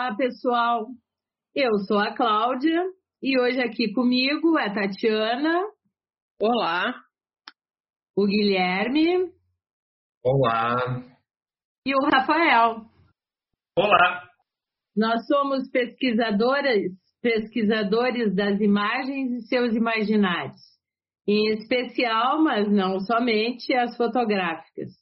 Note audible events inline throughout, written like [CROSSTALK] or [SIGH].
Olá, pessoal. Eu sou a Cláudia e hoje aqui comigo é a Tatiana. Olá. O Guilherme. Olá. E o Rafael. Olá. Nós somos pesquisadoras, pesquisadores das imagens e seus imaginários, em especial, mas não somente, as fotográficas.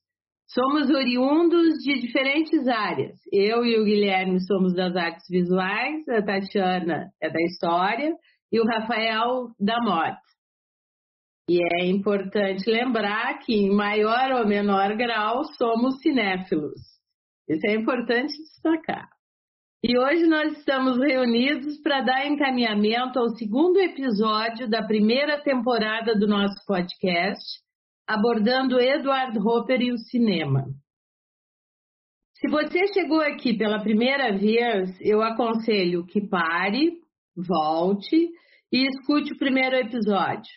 Somos oriundos de diferentes áreas. Eu e o Guilherme somos das artes visuais, a Tatiana é da história e o Rafael da moda. E é importante lembrar que, em maior ou menor grau, somos cinéfilos. Isso é importante destacar. E hoje nós estamos reunidos para dar encaminhamento ao segundo episódio da primeira temporada do nosso podcast, abordando Edward Hopper e o cinema. Se você chegou aqui pela primeira vez, eu aconselho que pare, volte e escute o primeiro episódio,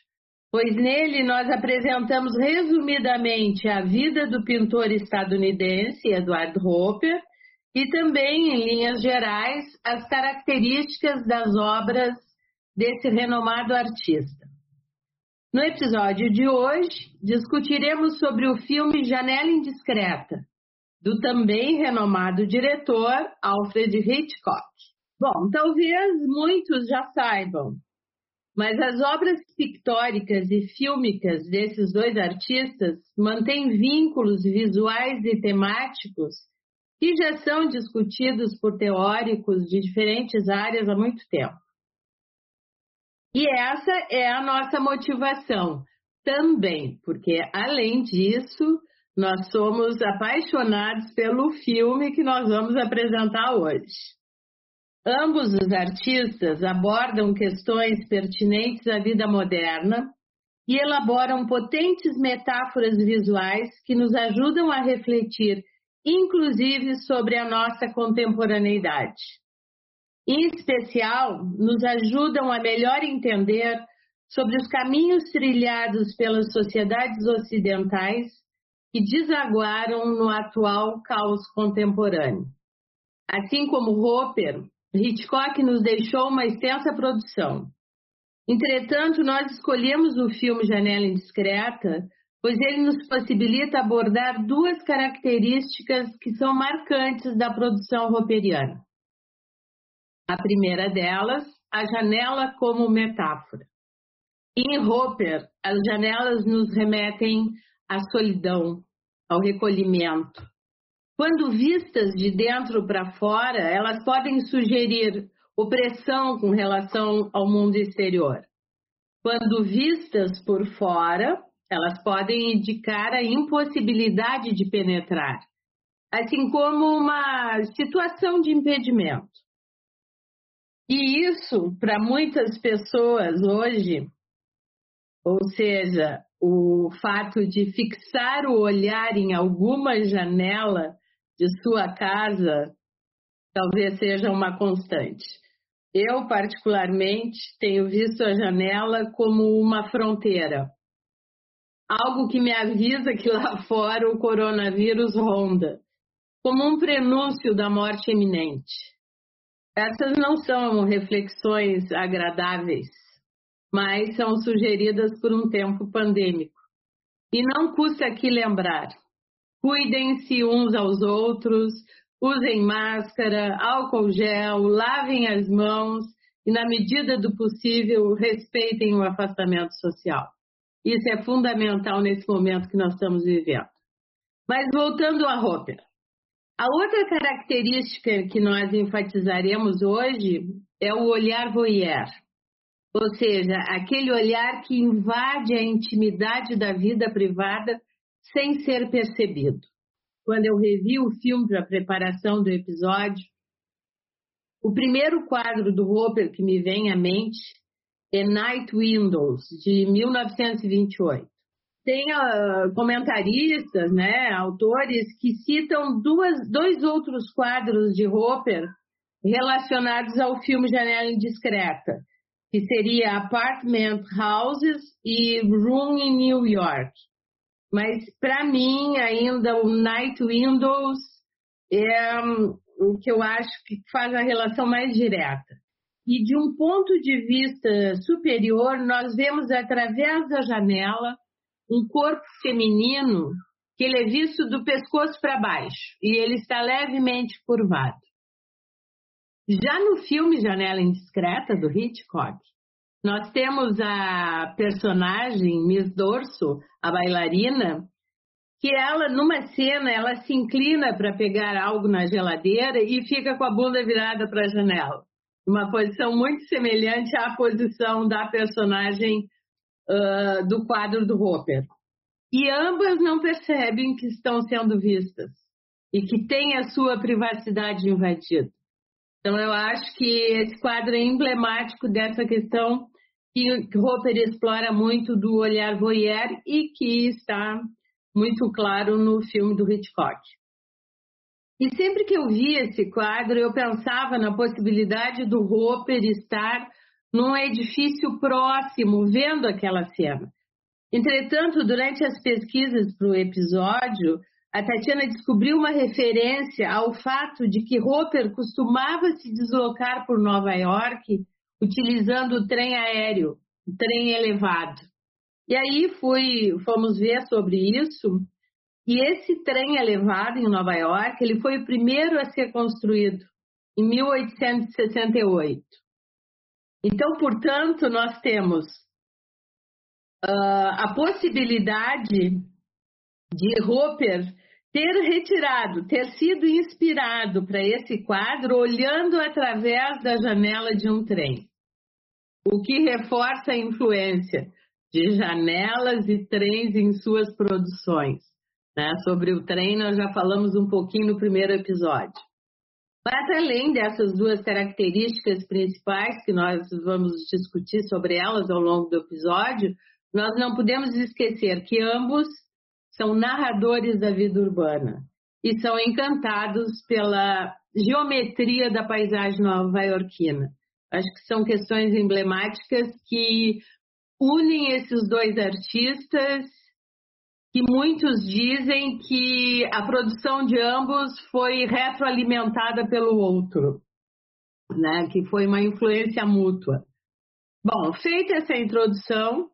pois nele nós apresentamos resumidamente a vida do pintor estadunidense Edward Hopper e também, em linhas gerais, as características das obras desse renomado artista. No episódio de hoje, discutiremos sobre o filme Janela Indiscreta, do também renomado diretor Alfred Hitchcock. Bom, talvez muitos já saibam, mas as obras pictóricas e fílmicas desses dois artistas mantêm vínculos visuais e temáticos que já são discutidos por teóricos de diferentes áreas há muito tempo. E essa é a nossa motivação também, porque além disso, nós somos apaixonados pelo filme que nós vamos apresentar hoje. Ambos os artistas abordam questões pertinentes à vida moderna e elaboram potentes metáforas visuais que nos ajudam a refletir, inclusive, sobre a nossa contemporaneidade em especial, nos ajudam a melhor entender sobre os caminhos trilhados pelas sociedades ocidentais que desaguaram no atual caos contemporâneo. Assim como Hopper, Hitchcock nos deixou uma extensa produção. Entretanto, nós escolhemos o filme Janela Indiscreta, pois ele nos possibilita abordar duas características que são marcantes da produção hopperiana. A primeira delas, a janela como metáfora. Em Hopper, as janelas nos remetem à solidão, ao recolhimento. Quando vistas de dentro para fora, elas podem sugerir opressão com relação ao mundo exterior. Quando vistas por fora, elas podem indicar a impossibilidade de penetrar, assim como uma situação de impedimento. E isso, para muitas pessoas hoje, ou seja, o fato de fixar o olhar em alguma janela de sua casa, talvez seja uma constante. Eu, particularmente, tenho visto a janela como uma fronteira. Algo que me avisa que lá [LAUGHS] fora o coronavírus ronda, como um prenúncio da morte iminente. Essas não são reflexões agradáveis, mas são sugeridas por um tempo pandêmico. E não custa aqui lembrar: cuidem-se uns aos outros, usem máscara, álcool gel, lavem as mãos e, na medida do possível, respeitem o afastamento social. Isso é fundamental nesse momento que nós estamos vivendo. Mas voltando à Roper. A outra característica que nós enfatizaremos hoje é o olhar voyeur, ou seja, aquele olhar que invade a intimidade da vida privada sem ser percebido. Quando eu revi o filme para preparação do episódio, o primeiro quadro do Hopper que me vem à mente é Night Windows, de 1928 tem uh, comentaristas, né, autores que citam duas, dois outros quadros de Hopper relacionados ao filme Janela Indiscreta, que seria Apartment Houses e Room in New York. Mas para mim ainda o Night Windows é, o que eu acho que faz a relação mais direta. E de um ponto de vista superior, nós vemos através da janela um corpo feminino que ele é visto do pescoço para baixo e ele está levemente curvado. Já no filme Janela Indiscreta, do Hitchcock, nós temos a personagem Miss Dorso, a bailarina, que ela, numa cena, ela se inclina para pegar algo na geladeira e fica com a bunda virada para a janela. Uma posição muito semelhante à posição da personagem uh, do quadro do Hopper. E ambas não percebem que estão sendo vistas e que têm a sua privacidade invadida. Então, eu acho que esse quadro é emblemático dessa questão que Hopper explora muito do olhar voyeur e que está muito claro no filme do Hitchcock. E sempre que eu via esse quadro, eu pensava na possibilidade do Hopper estar num edifício próximo, vendo aquela cena. Entretanto, durante as pesquisas para o episódio, a Tatiana descobriu uma referência ao fato de que Hopper costumava se deslocar por Nova York utilizando o trem aéreo, o trem elevado. E aí fui, fomos ver sobre isso. E esse trem elevado em Nova York, ele foi o primeiro a ser construído em 1868. Então, portanto, nós temos uh, a possibilidade de Hopper ter retirado, ter sido inspirado para esse quadro olhando através da janela de um trem, o que reforça a influência de janelas e trens em suas produções. Né? Sobre o trem, nós já falamos um pouquinho no primeiro episódio. Mas além dessas duas características principais que nós vamos discutir sobre elas ao longo do episódio, nós não podemos esquecer que ambos são narradores da vida urbana e são encantados pela geometria da paisagem nova-iorquina. Acho que são questões emblemáticas que unem esses dois artistas que muitos dizem que a produção de ambos foi retroalimentada pelo outro, né? que foi uma influência mútua. Bom, feita essa introdução,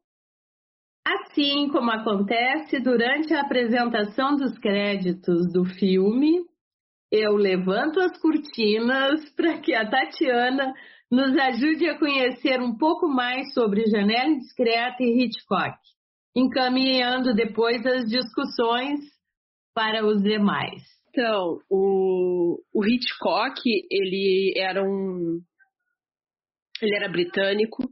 assim como acontece durante a apresentação dos créditos do filme, eu levanto as cortinas [LAUGHS] para que a Tatiana nos ajude a conhecer um pouco mais sobre Janela Indiscreta e Hitchcock, encaminhando depois as discussões para os demais. Então, o, o Hitchcock, ele era um ele era britânico,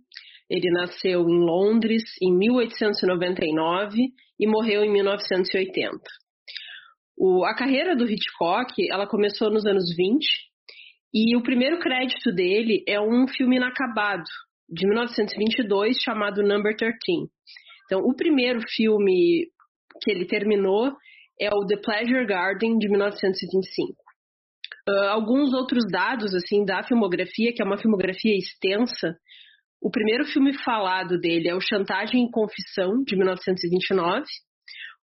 ele nasceu em Londres em 1899 e morreu em 1980. O, a carreira do Hitchcock, ela começou nos anos 20 e o primeiro crédito dele é um filme inacabado, de 1922, chamado Number 13. Então, o primeiro filme que ele terminou é o The Pleasure Garden, de 1925. Uh, ah, alguns outros dados assim da filmografia, que é uma filmografia extensa. O primeiro filme falado dele é o Chantagem e Confissão, de 1929.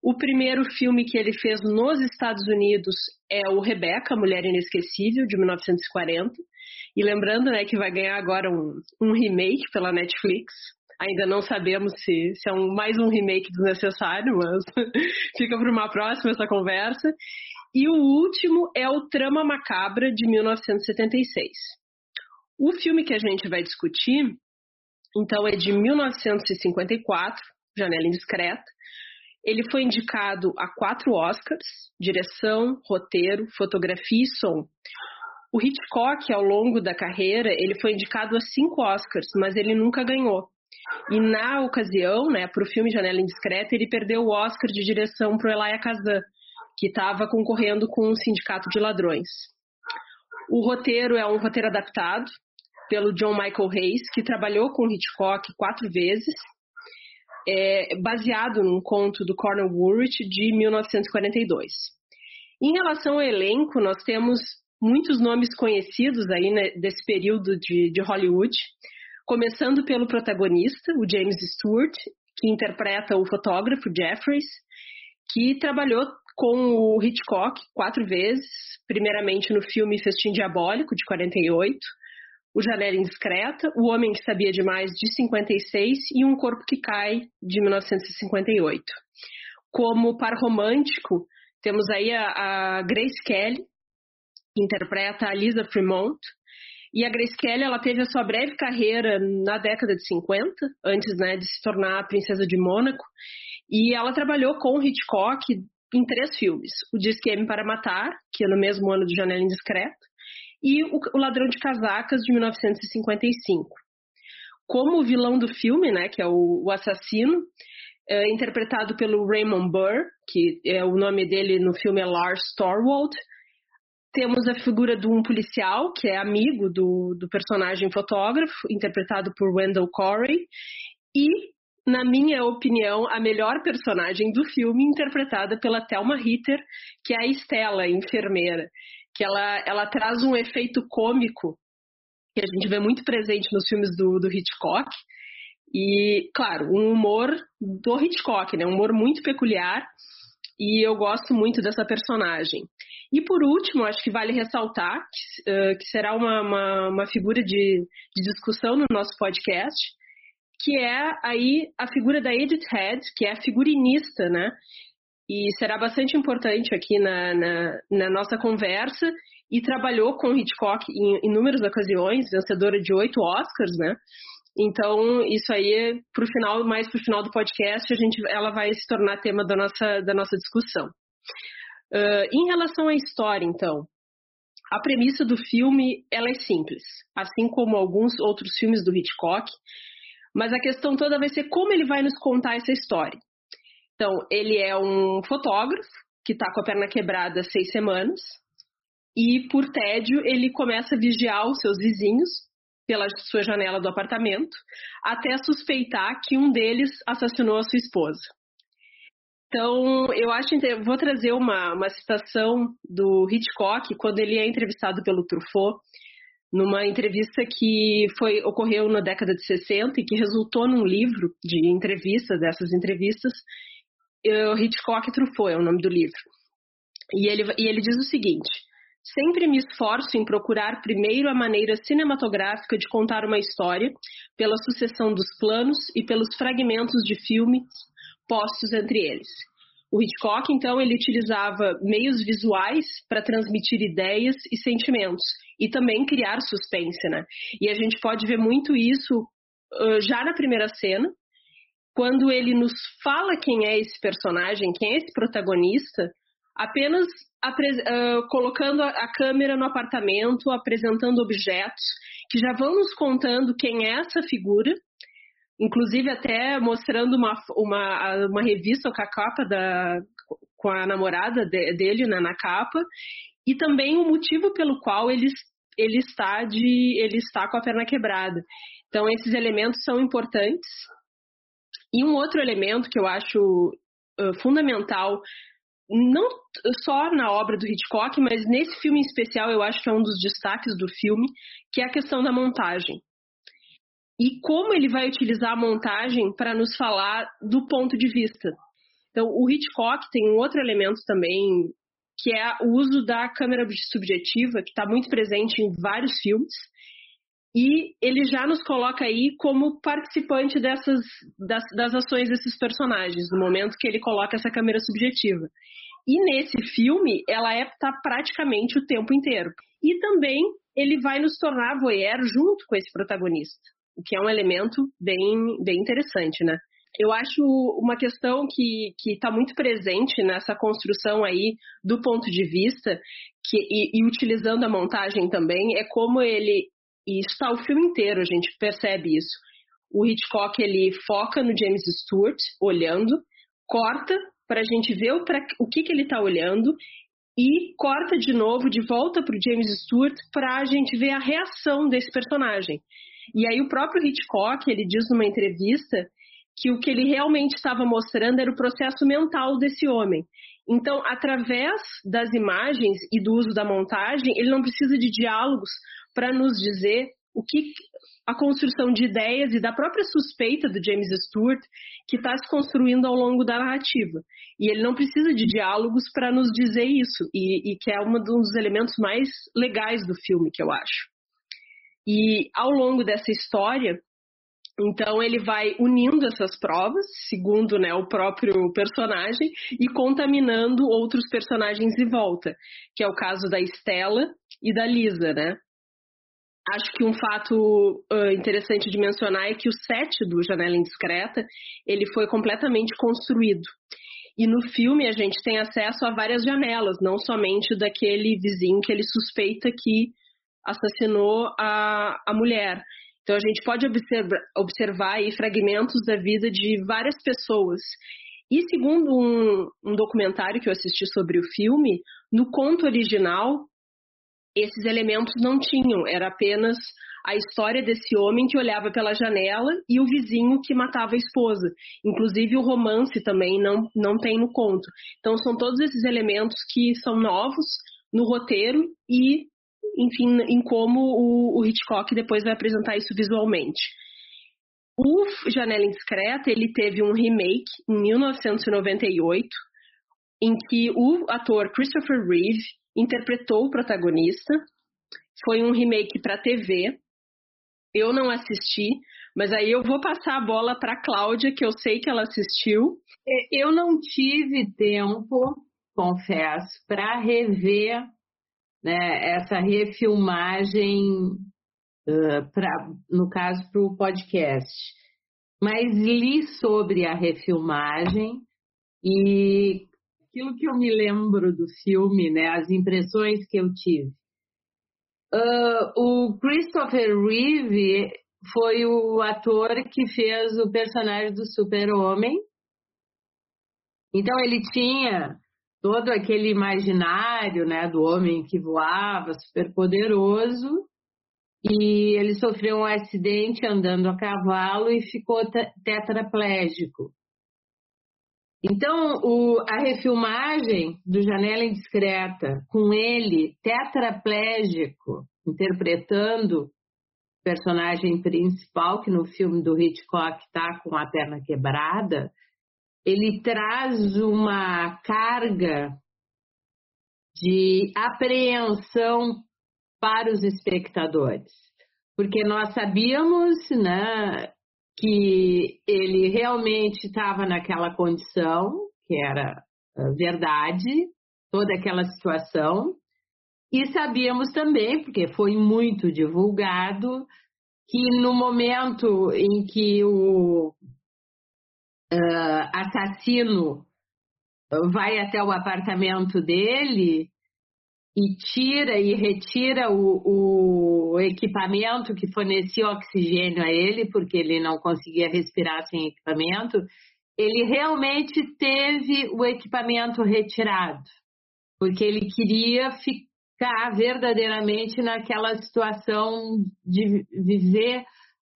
O primeiro filme que ele fez nos Estados Unidos é o Rebeca, Mulher Inesquecível, de 1940. E lembrando né, que vai ganhar agora um, um remake pela Netflix. Ainda não sabemos se, se é um, mais um remake desnecessário, mas [LAUGHS] fica para uma próxima essa conversa. E o último é o Trama Macabra, de 1976. O filme que a gente vai discutir, então, é de 1954, Janela Indiscreta, ele foi indicado a quatro Oscars: direção, roteiro, fotografia e som. O Hitchcock, ao longo da carreira, ele foi indicado a cinco Oscars, mas ele nunca ganhou. E na ocasião, né, para o filme Janela Indiscreta, ele perdeu o Oscar de direção para o Elia Kazan, que estava concorrendo com o Sindicato de Ladrões. O roteiro é um roteiro adaptado pelo John Michael Hayes, que trabalhou com Hitchcock quatro vezes é, baseado num conto do Cornel Woolrich de 1942. Em relação ao elenco, nós temos muitos nomes conhecidos aí né, desse período de, de Hollywood, começando pelo protagonista, o James Stewart, que interpreta o fotógrafo Jeffries, que trabalhou com o Hitchcock quatro vezes, primeiramente no filme Festim Diabólico, de 48, O Janela Indiscreta, O Homem que Sabia Demais, de 56 e Um Corpo que Cai, de 1958. Como par romântico, temos aí a, a Grace Kelly, que interpreta a Lisa Fremont, e a Grace Kelly, ela teve a sua breve carreira na década de 50, antes né, de se tornar a princesa de Mônaco, e ela trabalhou com Hitchcock em três filmes: O Disque M para Matar, que é no mesmo ano de Janela Indiscreta, e O Ladrão de Casacas, de 1955. Como o vilão do filme, né, que é o, o assassino, é interpretado pelo Raymond Burr, que é o nome dele no filme é Lars Thorwald. Temos a figura de um policial, que é amigo do, do personagem fotógrafo, interpretado por Wendell Corey. E na minha opinião, a melhor personagem do filme, interpretada pela Thelma Ritter, que é a Estela, enfermeira, que ela, ela traz um efeito cômico que a gente vê muito presente nos filmes do, do Hitchcock. E, claro, um humor do Hitchcock, né? Um humor muito peculiar. E eu gosto muito dessa personagem. E por último, acho que vale ressaltar que, uh, que será uma, uma, uma figura de, de discussão no nosso podcast, que é aí a figura da Edith Head, que é a figurinista, né? E será bastante importante aqui na, na, na nossa conversa. E trabalhou com Hitchcock em inúmeras ocasiões, vencedora de oito Oscars, né? Então, isso aí, pro final, mais para o final do podcast, a gente, ela vai se tornar tema da nossa, da nossa discussão. Uh, em relação à história, então, a premissa do filme ela é simples, assim como alguns outros filmes do Hitchcock. Mas a questão toda vai ser como ele vai nos contar essa história. Então, ele é um fotógrafo que está com a perna quebrada há seis semanas e, por tédio, ele começa a vigiar os seus vizinhos pela sua janela do apartamento até suspeitar que um deles assassinou a sua esposa. Então, eu acho eu vou trazer uma, uma citação do Hitchcock quando ele é entrevistado pelo Truffaut numa entrevista que foi ocorreu na década de 60 e que resultou num livro de entrevistas, dessas entrevistas, uh, Hitchcock Truffaut é o nome do livro. E ele, e ele diz o seguinte: Sempre me esforço em procurar primeiro a maneira cinematográfica de contar uma história, pela sucessão dos planos e pelos fragmentos de filmes postos entre eles. O Hitchcock, então, ele utilizava meios visuais para transmitir ideias e sentimentos e também criar suspense, né? E a gente pode ver muito isso uh, já na primeira cena, quando ele nos fala quem é esse personagem, quem é esse protagonista, apenas uh, colocando a, a câmera no apartamento, apresentando objetos que já vão nos contando quem é essa figura inclusive até mostrando uma, uma, uma revista com a capa da com a namorada de, dele né, na capa e também o motivo pelo qual ele, ele está de ele está com a perna quebrada. Então esses elementos são importantes. E um outro elemento que eu acho uh, fundamental não só na obra do Hitchcock, mas nesse filme em especial eu acho que é um dos destaques do filme, que é a questão da montagem e como ele vai utilizar a montagem para nos falar do ponto de vista. Então, o Hitchcock tem um outro elemento também, que é o uso da câmera subjetiva, que está muito presente em vários filmes, e ele já nos coloca aí como participante dessas das, das ações desses personagens, no momento que ele coloca essa câmera subjetiva. E nesse filme, ela é, tá praticamente o tempo inteiro. E também ele vai nos tornar voyeur junto com esse protagonista o que é um elemento bem, bem interessante, né? Eu acho uma questão que está muito presente nessa construção aí do ponto de vista que, e, e utilizando a montagem também é como ele e está o filme inteiro a gente percebe isso. O Hitchcock ele foca no James Stewart olhando, corta para a gente ver o, pra, o que, que ele está olhando e corta de novo de volta para o James Stewart para a gente ver a reação desse personagem. E aí o próprio Hitchcock, ele diz numa entrevista que o que ele realmente estava mostrando era o processo mental desse homem. Então, através das imagens e do uso da montagem, ele não precisa de diálogos para nos dizer o que a construção de ideias e da própria suspeita do James Stewart que está se construindo ao longo da narrativa. E ele não precisa de diálogos para nos dizer isso, e, e, que é um dos elementos mais legais do filme, que eu acho. E ao longo dessa história, então ele vai unindo essas provas, segundo né, o próprio personagem, e contaminando outros personagens em volta, que é o caso da Estela e da Lisa, né? Acho que um fato uh, interessante de mencionar é que o set do Janela Indiscreta ele foi completamente construído. E no filme a gente tem acesso a várias janelas, não somente daquele vizinho que ele suspeita que assassinou a, a mulher. Então a gente pode observar, observar aí fragmentos da vida de várias pessoas. E segundo um, um documentário que eu assisti sobre o filme, no conto original, esses elementos não tinham, era apenas a história desse homem que olhava pela janela e o vizinho que matava a esposa. Inclusive o romance também não, não tem no conto. Então são todos esses elementos que são novos no roteiro e enfim, em como o, o Hitchcock depois vai apresentar isso visualmente. O Janela Indiscreta, ele teve um remake em 1998, em que o ator Christopher Reeve interpretou o protagonista. Foi um remake para TV. Eu não assisti, mas aí eu vou passar a bola para Cláudia, que eu sei que ela assistiu. Eu não tive tempo, confesso, para rever né, essa refilmagem, uh, pra, no caso, para o podcast. Mas li sobre a refilmagem e aquilo que eu me lembro do filme, né, as impressões que eu tive. Uh, o Christopher Reeve foi o ator que fez o personagem do Super-Homem. Então ele tinha todo aquele imaginário né, do homem que voava, super poderoso, e ele sofreu um acidente andando a cavalo e ficou tetraplégico. Então, o, a refilmagem do Janela Indiscreta, com ele tetraplégico, interpretando o personagem principal, que no filme do Hitchcock está com a perna quebrada, ele traz uma carga de apreensão para os espectadores, porque nós sabíamos, né, que ele realmente estava naquela condição, que era ah, verdade, toda aquela situação, e sabíamos também, porque foi muito divulgado, que no momento em que o uh, assassino vai até o apartamento dele e tira e retira o, o, equipamento que fornecia oxigênio a ele, porque ele não conseguia respirar sem equipamento, ele realmente teve o equipamento retirado, porque ele queria ficar verdadeiramente naquela situação de viver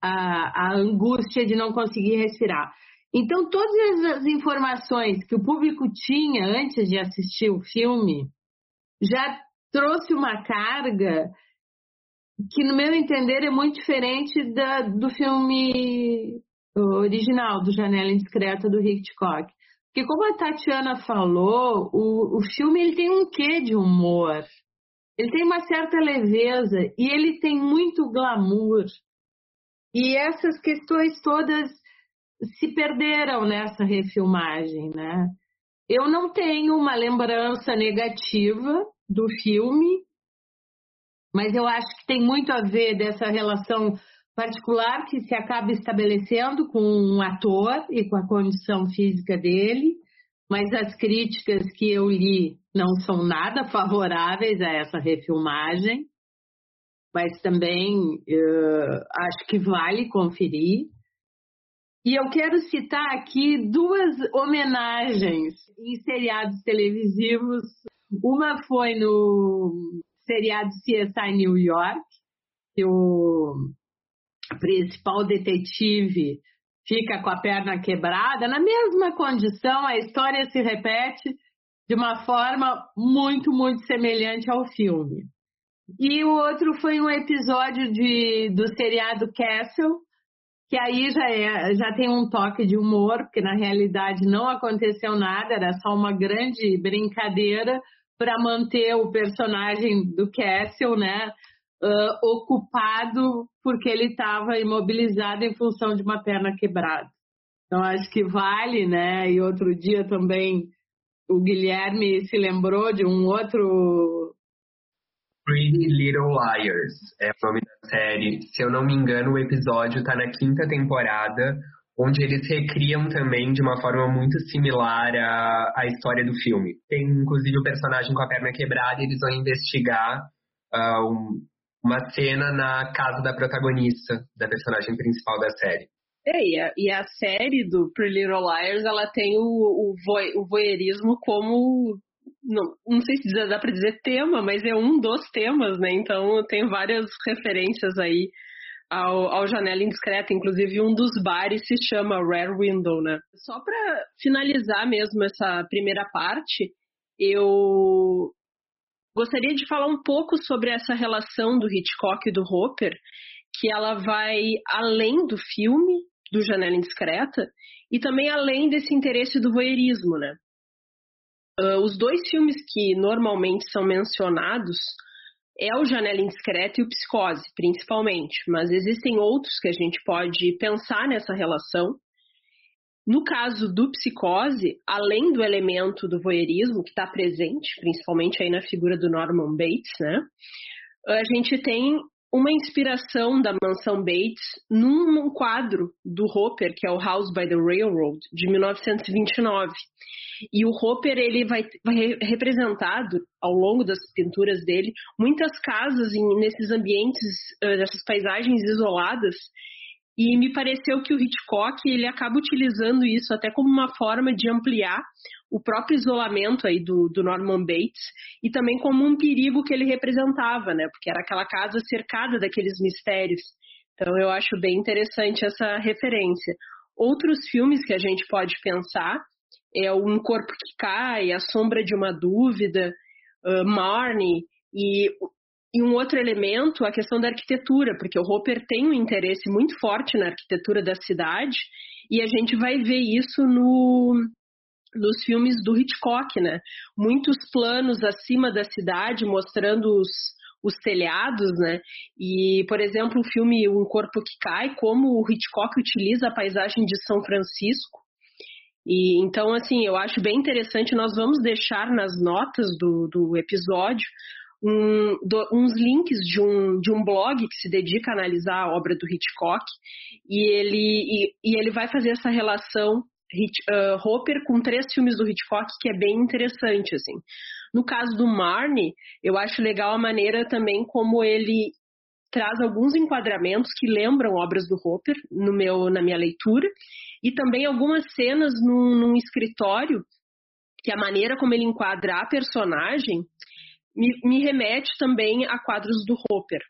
a, a angústia de não conseguir respirar. Então, todas as informações que o público tinha antes de assistir o filme já trouxe uma carga que, no meu entender, é muito diferente da, do filme original, do Janela Indiscreta, do Hitchcock. Porque, como a Tatiana falou, o, o filme ele tem um quê de humor. Ele tem uma certa leveza e ele tem muito glamour. E essas questões todas se perderam nessa refilmagem, né? Eu não tenho uma lembrança negativa do filme, mas eu acho que tem muito a ver dessa relação particular que se acaba estabelecendo com um ator e com a condição física dele, mas as críticas que eu li não são nada favoráveis a essa refilmagem, mas também uh, acho que vale conferir. E eu quero citar aqui duas homenagens em seriados televisivos. Uma foi no seriado CSI New York, que o principal detetive fica com a perna quebrada. Na mesma condição, a história se repete de uma forma muito, muito semelhante ao filme. E o outro foi um episódio de, do seriado Castle, que aí já, é, já tem um toque de humor, porque na realidade não aconteceu nada, era só uma grande brincadeira para manter o personagem do Castle, né, uh, ocupado porque ele estava imobilizado em função de uma perna quebrada. Então acho que vale, né? E outro dia também o Guilherme se lembrou de um outro Pretty Little Liars é o nome da série. Se eu não me engano, o episódio está na quinta temporada, onde eles recriam também de uma forma muito similar à, à história do filme. Tem inclusive o personagem com a perna quebrada e eles vão investigar uh, um, uma cena na casa da protagonista, da personagem principal da série. É, e a, e a série do Pretty Little Liars, ela tem o, o, o voyeurismo como não, não sei se dá para dizer tema, mas é um dos temas, né? Então tem várias referências aí ao, ao Janela Indiscreta, inclusive um dos bares se chama Rare Window, né? Só para finalizar mesmo essa primeira parte, eu gostaria de falar um pouco sobre essa relação do Hitchcock e do Hopper, que ela vai além do filme, do Janela Indiscreta, e também além desse interesse do voyeurismo, né? Uh, os dois filmes que normalmente são mencionados é o Janela Indiscreta e o Psicose, principalmente, mas existem outros que a gente pode pensar nessa relação. No caso do Psicose, além do elemento do voyeurismo que está presente, principalmente aí na figura do Norman Bates, né? A gente tem uma inspiração da mansão Bates num quadro do Hopper, que é o House by the Railroad, de 1929. E o Hopper ele vai, vai representado ao longo das pinturas dele muitas casas em, nesses ambientes, uh, nessas paisagens isoladas. E me pareceu que o Hitchcock ele acaba utilizando isso até como uma forma de ampliar o próprio isolamento aí do, do Norman Bates e também como um perigo que ele representava, né? Porque era aquela casa cercada daqueles mistérios. Então eu acho bem interessante essa referência. Outros filmes que a gente pode pensar é Um Corpo que Cai, A Sombra de uma Dúvida, uh, Marnie, e, e um outro elemento, a questão da arquitetura, porque o Hopper tem um interesse muito forte na arquitetura da cidade, e a gente vai ver isso no, nos filmes do Hitchcock, né? Muitos planos acima da cidade mostrando os, os telhados, né? E, por exemplo, o filme Um Corpo que Cai, como o Hitchcock utiliza a paisagem de São Francisco e então, assim, eu acho bem interessante. Nós vamos deixar nas notas do, do episódio um, do, uns links de um, de um blog que se dedica a analisar a obra do Hitchcock e ele, e, e ele vai fazer essa relação Hitch, uh, Hopper com três filmes do Hitchcock que é bem interessante, assim. No caso do Marnie, eu acho legal a maneira também como ele traz alguns enquadramentos que lembram obras do Hopper no meu, na minha leitura e também algumas cenas num, num escritório que a maneira como ele enquadra a personagem me, me remete também a quadros do Hopper.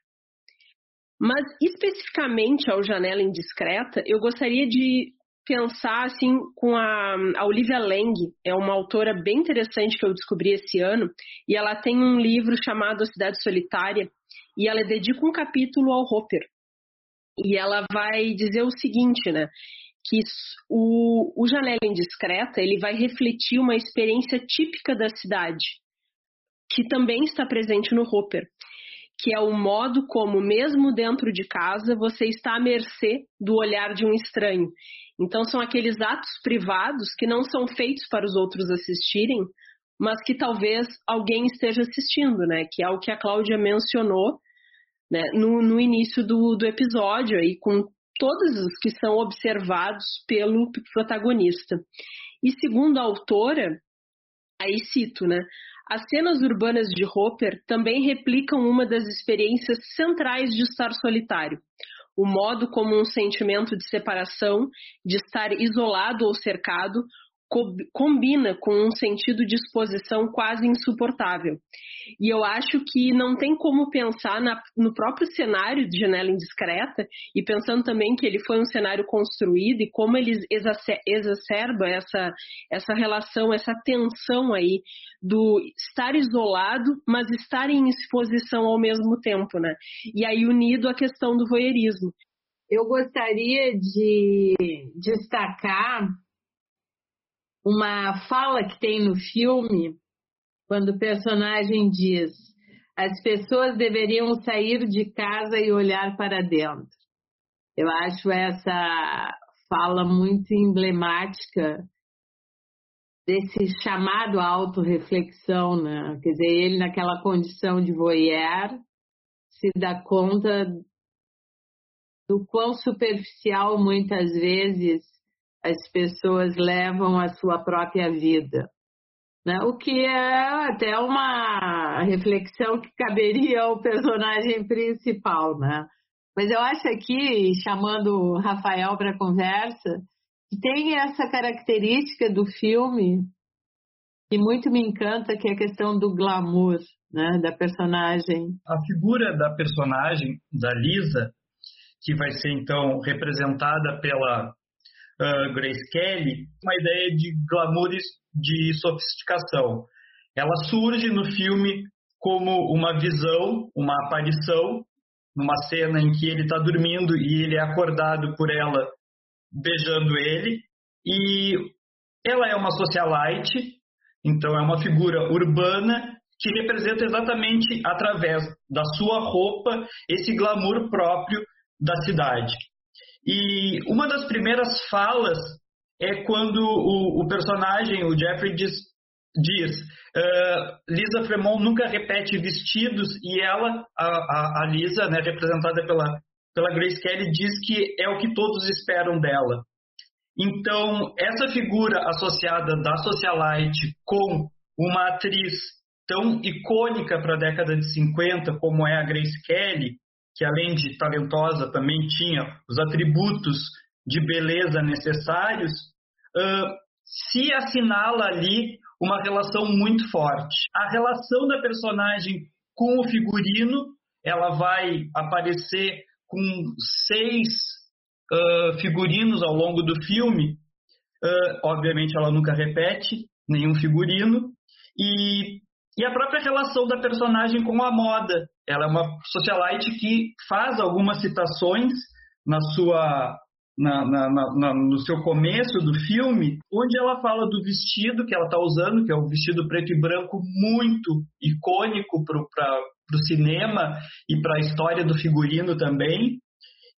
Mas especificamente ao Janela Indiscreta, eu gostaria de pensar assim com a, a, Olivia Lang, é uma autora bem interessante que eu descobri esse ano, e ela tem um livro chamado A Cidade Solitária, e ela dedica um capítulo ao Hopper. E ela vai dizer o seguinte, né? que o, o Janela Indiscreta ele vai refletir uma experiência típica da cidade, que também está presente no Hopper, que é o modo como, mesmo dentro de casa, você está à mercê do olhar de um estranho. Então, são aqueles atos privados que não são feitos para os outros assistirem, mas que talvez alguém esteja assistindo, né? Que é o que a Cláudia mencionou né? no, no início do, do episódio, aí, com todos os que são observados pelo protagonista. E segundo a autora, aí cito, né? As cenas urbanas de Hopper também replicam uma das experiências centrais de estar solitário, o modo como um sentimento de separação, de estar isolado ou cercado, combina com um sentido de exposição quase insuportável. E eu acho que não tem como pensar na, no próprio cenário de Janela Indiscreta, e pensando também que ele foi um cenário construído e como ele exacerba essa, essa relação, essa tensão aí do estar isolado, mas estar em exposição ao mesmo tempo, né? E aí unido à questão do voyeurismo. Eu gostaria de destacar uma fala que tem no filme, quando o personagem diz: as pessoas deveriam sair de casa e olhar para dentro. Eu acho essa fala muito emblemática desse chamado autorreflexão, né? Quer dizer, ele naquela condição de voyeur se dá conta do quão superficial muitas vezes as pessoas levam a sua própria vida. Né? O que é até uma reflexão que caberia ao personagem principal, né? Mas eu acho aqui, chamando o Rafael para conversa, tem essa característica do filme que muito me encanta, que é a questão do glamour né, da personagem. A figura da personagem, da Lisa, que vai ser então representada pela uh, Grace Kelly, uma ideia de glamour de sofisticação. Ela surge no filme como uma visão, uma aparição, numa cena em que ele está dormindo e ele é acordado por ela beijando ele. E ela é uma socialite, então é uma figura urbana que representa exatamente através da sua roupa esse glamour próprio da cidade. E uma das primeiras falas é quando o, o personagem, o Jeffrey, diz, diz uh, Lisa Fremont nunca repete vestidos e ela, a, a, a Lisa, né, representada pela, pela Grace Kelly, diz que é o que todos esperam dela. Então, essa figura associada da socialite com uma atriz tão icônica para a década de 50 como é a Grace Kelly, que além de talentosa também tinha os atributos de beleza necessários, uh, se assinala ali uma relação muito forte. A relação da personagem com o figurino, ela vai aparecer com seis uh, figurinos ao longo do filme. Uh, obviamente, ela nunca repete nenhum figurino. E, e a própria relação da personagem com a moda. Ela é uma socialite que faz algumas citações na sua na, na, na, no seu começo do filme, onde ela fala do vestido que ela está usando, que é um vestido preto e branco muito icônico para o cinema e para a história do figurino também.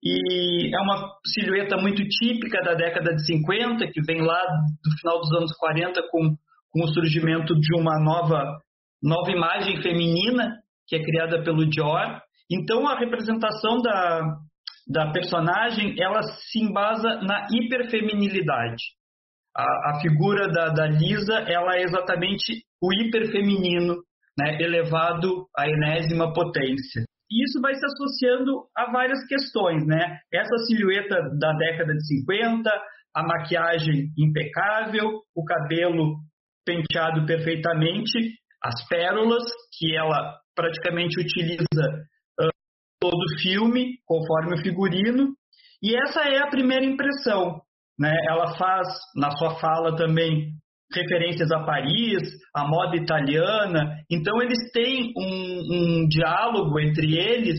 E é uma silhueta muito típica da década de 50, que vem lá do final dos anos 40 com, com o surgimento de uma nova, nova imagem feminina, que é criada pelo Dior. Então, a representação da, da personagem, ela se embasa na hiperfeminilidade. A, a figura da, da, Lisa, ela é exatamente o hiperfeminino, né, elevado à enésima potência. E isso vai se associando a várias questões, né? Essa silhueta da década de 50, a maquiagem impecável, o cabelo penteado perfeitamente, as pérolas que ela praticamente utiliza todo o filme, conforme o figurino, e essa é a primeira impressão. Né? Ela faz, na sua fala também, referências a Paris, a moda italiana, então eles têm um, um diálogo entre eles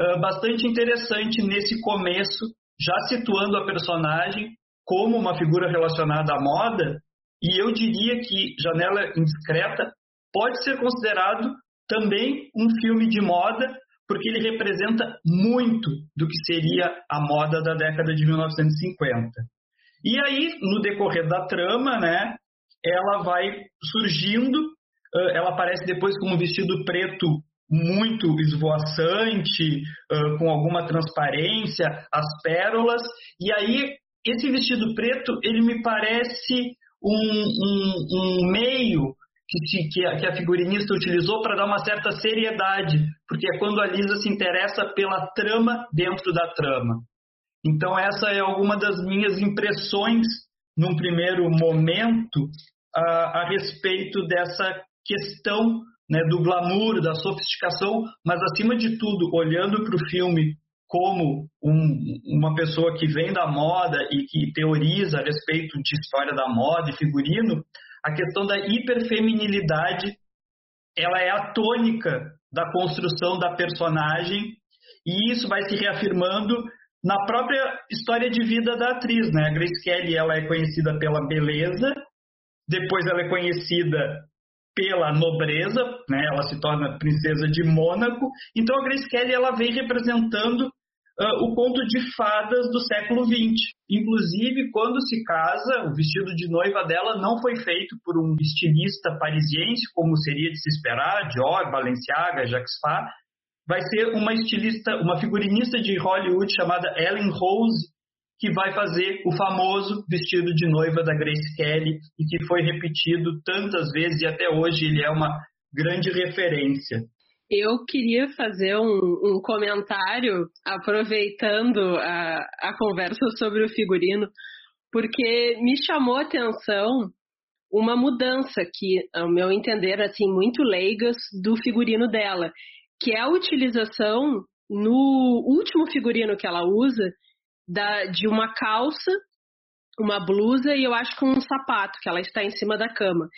uh, bastante interessante nesse começo, já situando a personagem como uma figura relacionada à moda, e eu diria que Janela Indiscreta pode ser considerado também um filme de moda, porque ele representa muito do que seria a moda da década de 1950. E aí, no decorrer da trama, né, ela vai surgindo, ela aparece depois com um vestido preto muito esvoaçante, com alguma transparência, as pérolas, e aí esse vestido preto, ele me parece um, um, um meio que, que, a, que a figurinista utilizou para dar uma certa seriedade, porque é quando a Lisa se interessa pela trama dentro da trama. Então, essa é alguma das minhas impressões num primeiro momento a, a respeito dessa questão né, do glamour, da sofisticação, mas acima de tudo, olhando para o filme como um, uma pessoa que vem da moda e que teoriza a respeito de história da moda e figurino, a questão da hiperfeminilidade, ela é a tônica da construção da personagem e isso vai se reafirmando na própria história de vida da atriz, né? A Grace Kelly, ela é conhecida pela beleza, depois ela é conhecida pela nobreza, né? Ela se torna princesa de Mônaco. Então a Grace Kelly ela vem representando uh, o conto de fadas do século XX. Inclusive, quando se casa, o vestido de noiva dela não foi feito por um estilista parisiense, como seria de se esperar, Dior, Balenciaga, Jacques Fa. Vai ser uma estilista, uma figurinista de Hollywood chamada Ellen Rose, que vai fazer o famoso vestido de noiva da Grace Kelly e que foi repetido tantas vezes e até hoje ele é uma grande referência. Eu queria fazer um, um comentário aproveitando a, a conversa sobre o figurino, porque me chamou a atenção uma mudança que, ao meu entender, assim, muito leigas do figurino dela, que é a utilização no último figurino que ela usa da, de uma calça, uma blusa e eu acho que um sapato, que ela está em cima da cama.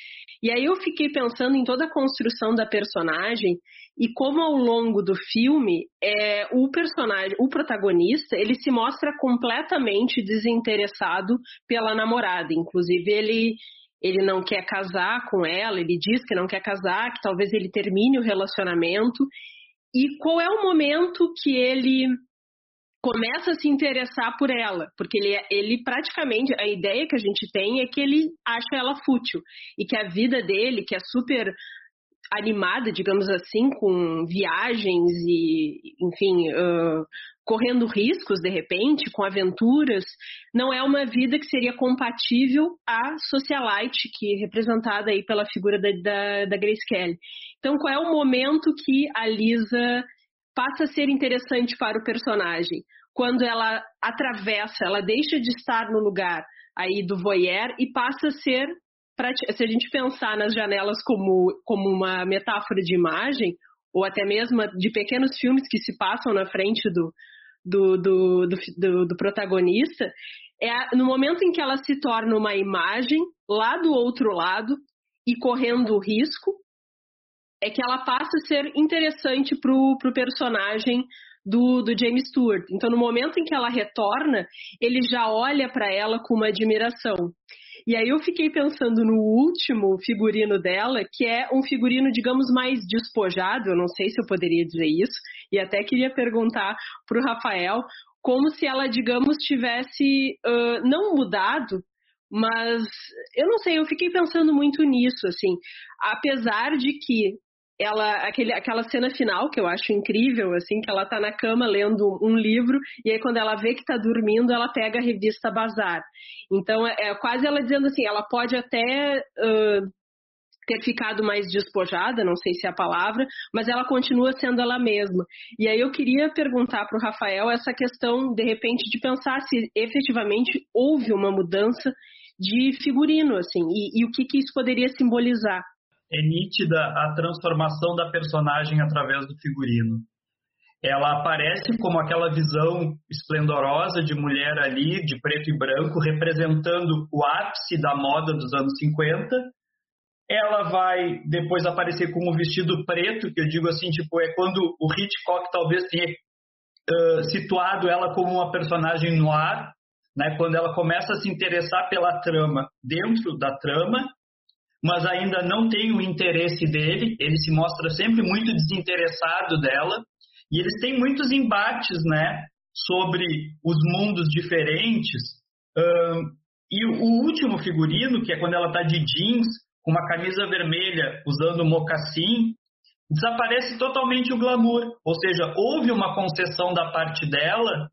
E aí eu fiquei pensando em toda a construção da personagem e como ao longo do filme é, o personagem, o protagonista, ele se mostra completamente desinteressado pela namorada. Inclusive ele ele não quer casar com ela, ele diz que não quer casar, que talvez ele termine o relacionamento. E qual é o momento que ele começa a se interessar por ela, porque ele, ele praticamente, a ideia que a gente tem é que ele acha ela fútil e que a vida dele, que é super animada, digamos assim, com viagens e, enfim, uh, correndo riscos de repente, com aventuras, não é uma vida que seria compatível à socialite, que é representada aí pela figura da, da, da Grace Kelly. Então, qual é o momento que a Lisa passa a ser interessante para o personagem. Quando ela atravessa, ela deixa de estar no lugar aí do voyeur e passa a ser, se a gente pensar nas janelas como, como uma metáfora de imagem, ou até mesmo de pequenos filmes que se passam na frente do, do, do, do, do protagonista, é no momento em que ela se torna uma imagem lá do outro lado e correndo risco, é que ela passa a ser interessante pro, pro personagem do, do James Stewart. Então, no momento em que ela retorna, ele já olha para ela com uma admiração. E aí eu fiquei pensando no último figurino dela, que é um figurino, digamos, mais despojado, eu não sei se eu poderia dizer isso, e até queria perguntar para o Rafael como se ela, digamos, tivesse uh, não mudado, mas eu não sei, eu fiquei pensando muito nisso, assim, apesar de que ela aquele, aquela cena final que eu acho incrível, assim, que ela tá na cama lendo um livro e aí quando ela vê que tá dormindo, ela pega a revista Bazar. Então é, é quase ela dizendo assim, ela pode até uh, ter ficado mais despojada, não sei se é a palavra, mas ela continua sendo ela mesma. E aí eu queria perguntar para o Rafael essa questão, de repente, de pensar se efetivamente houve uma mudança de figurino, assim, e, e o que, que isso poderia simbolizar é nítida a transformação da personagem através do figurino. Ela aparece como aquela visão esplendorosa de mulher ali, de preto e branco, representando o ápice da moda dos anos 50. Ela vai depois aparecer com um vestido preto, que eu digo assim, tipo, é quando o Hitchcock talvez tenha uh, situado ela como uma personagem no ar, né, quando ela começa a se interessar pela trama dentro da trama, mas ainda não tem o interesse dele, ele se mostra sempre muito desinteressado dela, e eles têm muitos embates, né, sobre os mundos diferentes. E o último figurino, que é quando ela está de jeans, com uma camisa vermelha, usando mocassim, desaparece totalmente o glamour. Ou seja, houve uma concessão da parte dela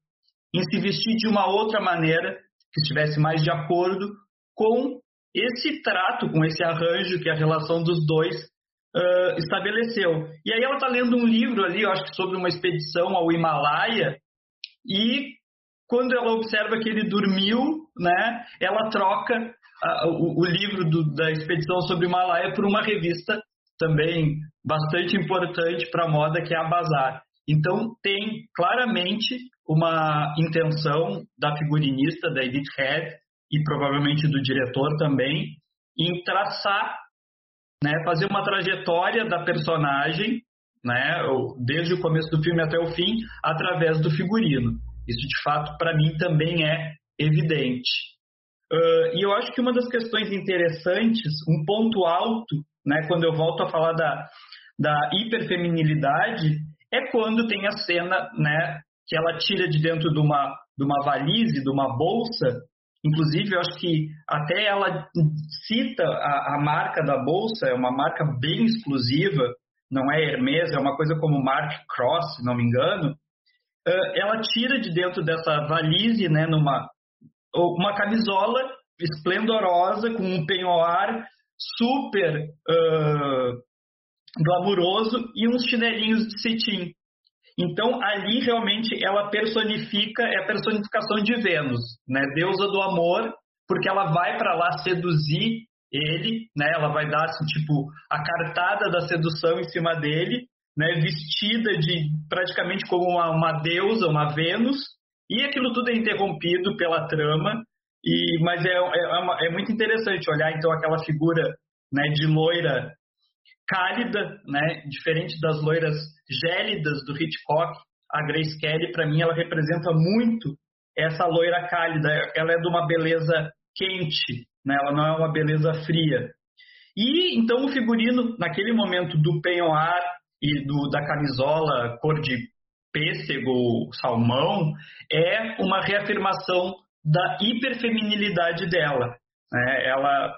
em se vestir de uma outra maneira, que estivesse mais de acordo com esse trato, com esse arranjo que a relação dos dois uh, estabeleceu. E aí ela está lendo um livro ali, eu acho que sobre uma expedição ao Himalaia, e quando ela observa que ele dormiu, né, ela troca o, o, livro do, da expedição sobre o Himalaia por uma revista também bastante importante para a moda, que é a Bazar. Então tem claramente uma intenção da figurinista, da Edith Head, e provavelmente do diretor também, em traçar, né, fazer uma trajetória da personagem, né, desde o começo do filme até o fim, através do figurino. Isso, de fato, para mim também é evidente. Uh, e eu acho que uma das questões interessantes, um ponto alto, né, quando eu volto a falar da, da hiperfeminilidade, é quando tem a cena né, que ela tira de dentro de uma, de uma valise, de uma bolsa. Inclusive, eu acho que até ela cita a, a marca da bolsa, é uma marca bem exclusiva, não é Hermes, é uma coisa como Mark Cross, se não me engano. Uh, ela tira de dentro dessa valise, né, numa uma camisola esplendorosa com um penhoar super uh, glamuroso e uns chinelinhos de cetim. Então, ali realmente ela personifica, é a personificação de Vênus, né? deusa do amor, porque ela vai para lá seduzir ele, né? ela vai dar, assim, tipo, a cartada da sedução em cima dele, né? vestida de praticamente como uma, uma deusa, uma Vênus, e aquilo tudo é interrompido pela trama, e, mas é, é, é, é muito interessante olhar então aquela figura né, de loira cálida, né, diferente das loiras gélidas do Hitchcock, a Grace Kelly, para mim, ela representa muito essa loira cálida. Ela é de uma beleza quente, né, ela não é uma beleza fria. E então o figurino, naquele momento do penhoar e do, da camisola cor de pêssego, salmão, é uma reafirmação da hiperfeminilidade dela. Né? Ela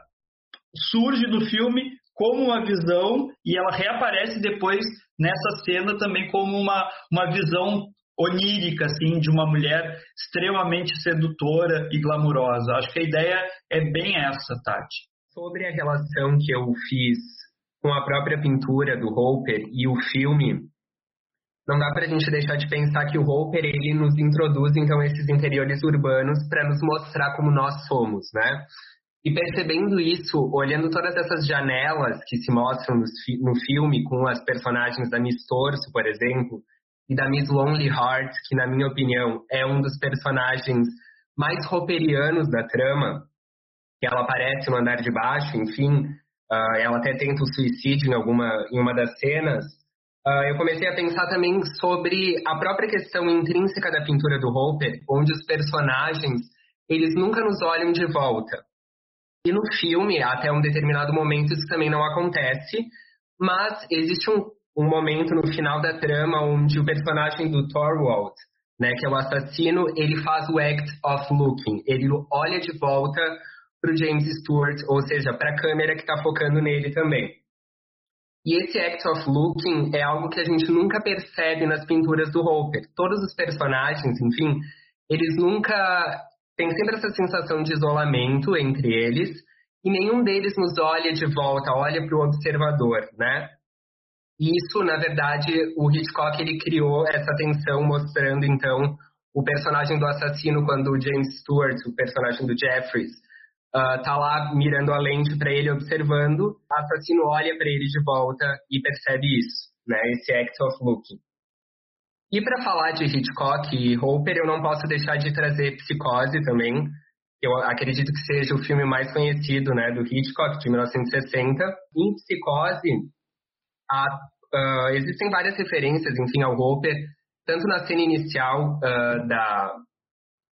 surge no filme como uma visão e ela reaparece depois nessa cena também como uma, uma visão onírica, assim, de uma mulher extremamente sedutora e glamurosa. Acho que a ideia é bem essa, Tati. Sobre a relação que eu fiz com a própria pintura do Hopper e o filme, não dá para a gente deixar de pensar que o Hopper ele nos introduz então esses interiores urbanos para nos mostrar como nós somos, né? E percebendo isso, olhando todas essas janelas que se mostram no, filme com as personagens da Miss Torso, por exemplo, e da Miss Lonely Heart, que na minha opinião é um dos personagens mais rouperianos da trama, que ela aparece no andar de baixo, enfim, uh, ela até tenta o suicídio em alguma em uma das cenas. Uh, eu comecei a pensar também sobre a própria questão intrínseca da pintura do Hopper, onde os personagens eles nunca nos olham de volta. E no filme, até um determinado momento, isso também não acontece, mas existe um, um momento no final da trama onde o personagem do Thorwald, né, que é o assassino, ele faz o act of looking, ele olha de volta para o James Stewart, ou seja, para a câmera que está focando nele também. E esse act of looking é algo que a gente nunca percebe nas pinturas do Hopper. Todos os personagens, enfim, eles nunca tem sempre essa sensação de isolamento entre eles e nenhum deles nos olha de volta, olha para o observador, né? Isso, na verdade, o Hitchcock ele criou essa tensão mostrando então o personagem do assassino quando o James Stewart, o personagem do Jeffries, uh, tá lá mirando a lente para ele observando, o assassino olha para ele de volta e percebe isso, né? Esse act of looking. E para falar de Hitchcock e Hopper, eu não posso deixar de trazer Psicose também. Eu acredito que seja o filme mais conhecido né, do Hitchcock, de 1960. Em Psicose, há, uh, existem várias referências, enfim, ao Hopper, tanto na cena inicial uh, da,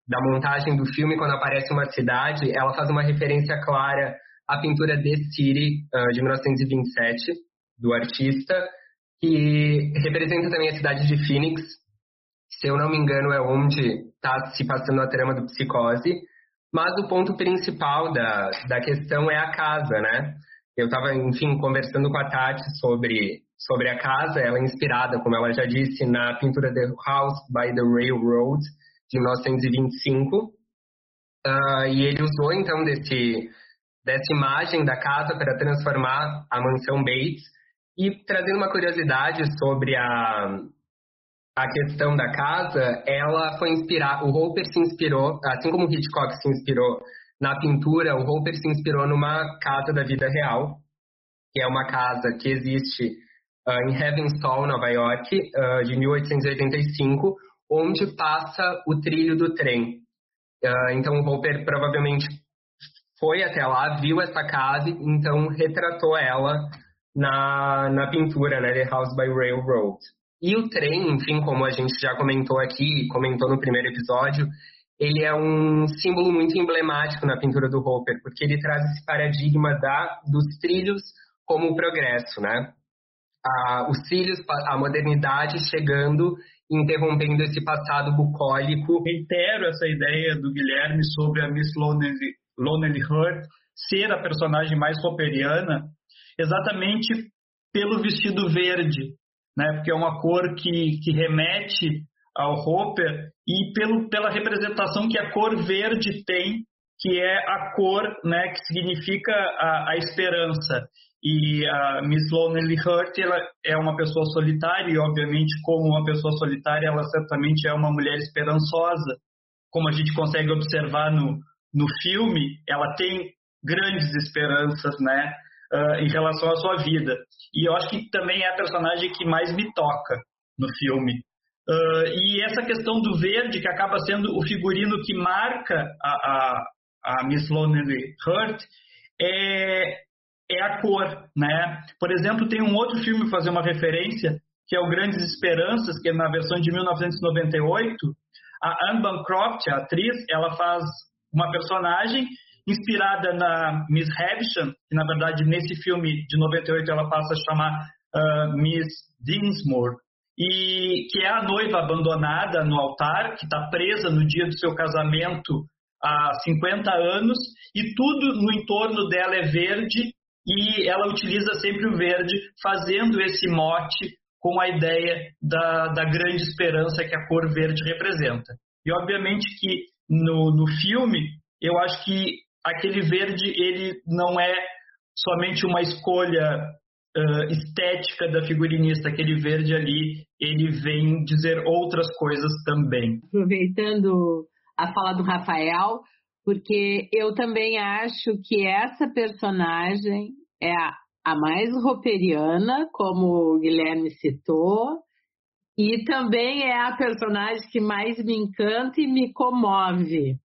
da montagem do filme, quando aparece uma cidade, ela faz uma referência clara à pintura The City, uh, de 1927, do artista, que representa também a cidade de Phoenix. Se eu não me engano, é onde está se passando a trama do Psicose. Mas o ponto principal da, da questão é a casa, né? Eu estava, enfim, conversando com a Tati sobre, sobre a casa. Ela é inspirada, como ela já disse, na pintura The House by the Railroad, de 1925. Uh, ah, e ele usou, então, desse, dessa imagem da casa para transformar a mansão Bates e trazendo uma curiosidade sobre a, a questão da casa, ela foi inspirar, o Hopper se inspirou, assim como o Hitchcock se inspirou na pintura, o Hopper se inspirou numa casa da vida real, que é uma casa que existe uh, em Heavenstall, Nova York, uh, de 1885, onde passa o trilho do trem. Uh, então o Hopper provavelmente foi até lá, viu essa casa, então retratou ela na, na pintura, né, The House by Railroad. E o trem, enfim, como a gente já comentou aqui, comentou no primeiro episódio, ele é um símbolo muito emblemático na pintura do Hopper, porque ele traz esse paradigma da, dos trilhos como o progresso, né? A, os trilhos, a modernidade chegando interrompendo esse passado bucólico. Reitero essa ideia do Guilherme sobre a Miss Lonely, Lonely Heart ser a personagem mais hopperiana, exatamente pelo vestido verde, né? Porque é uma cor que, que remete ao Hopper e pelo, pela representação que a cor verde tem, que é a cor né, que significa a, a esperança. E a Miss Lonely Heart ela é uma pessoa solitária e, obviamente, como uma pessoa solitária, ela certamente é uma mulher esperançosa. Como a gente consegue observar no, no filme, ela tem grandes esperanças, né, uh, em relação à sua vida. E eu acho que também é a personagem que mais me toca no filme. Uh, e essa questão do verde, que acaba sendo o figurino que marca a, a, a Miss Lonely Heart, é, é a cor, né? Por exemplo, tem um outro filme fazer uma referência, que é o Grandes Esperanças, que é na versão de 1998. A Anne Bancroft, a atriz, ela faz uma personagem inspirada na Miss Havisham, que na verdade nesse filme de 98 ela passa a chamar uh, Miss Dinsmore, e que é a noiva abandonada no altar, que está presa no dia do seu casamento há 50 anos, e tudo no entorno dela é verde, e ela utiliza sempre o verde, fazendo esse mote com a ideia da, da grande esperança que a cor verde representa. E obviamente que no, no filme, eu acho que aquele verde ele não é somente uma escolha uh, estética da figurinista, aquele verde ali, ele vem dizer outras coisas também. Aproveitando a fala do Rafael, porque eu também acho que essa personagem é a, a mais rouperiana, como o Guilherme citou, e também é a personagem que mais me encanta e me comove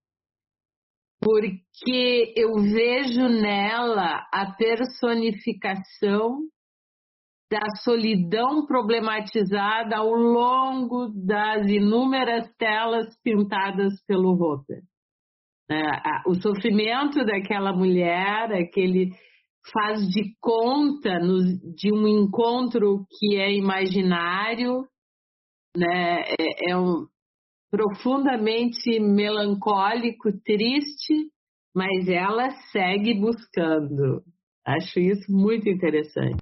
porque eu vejo nela a personificação da solidão problematizada ao longo das inúmeras telas pintadas pelo Roper. É, o sofrimento daquela mulher, aquele faz de conta de um encontro que é imaginário, né? é, é um, profundamente melancólico, triste, mas ela segue buscando. Acho isso muito interessante.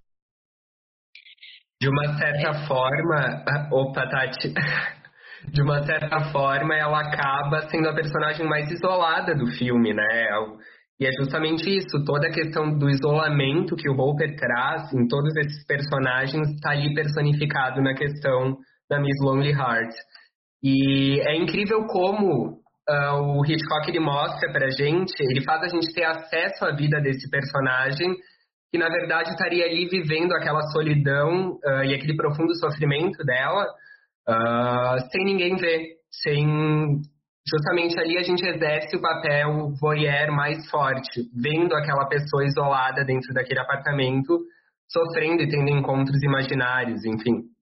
De uma certa forma, opa, Tati, [LAUGHS] de uma certa forma ela acaba sendo a personagem mais isolada do filme, né? E é justamente isso, toda a questão do isolamento que o Hopper traz em todos esses personagens está ali personificado na questão da Miss Lonely Heart. E é incrível como uh, o Hitchcock ele mostra pra gente, ele faz a gente ter acesso à vida desse personagem que na verdade estaria ali vivendo aquela solidão uh, e aquele profundo sofrimento dela uh, sem ninguém ver, sem justamente ali a gente exerce o papel voyeur mais forte, vendo aquela pessoa isolada dentro daquele apartamento, sofrendo e tendo encontros imaginários, enfim.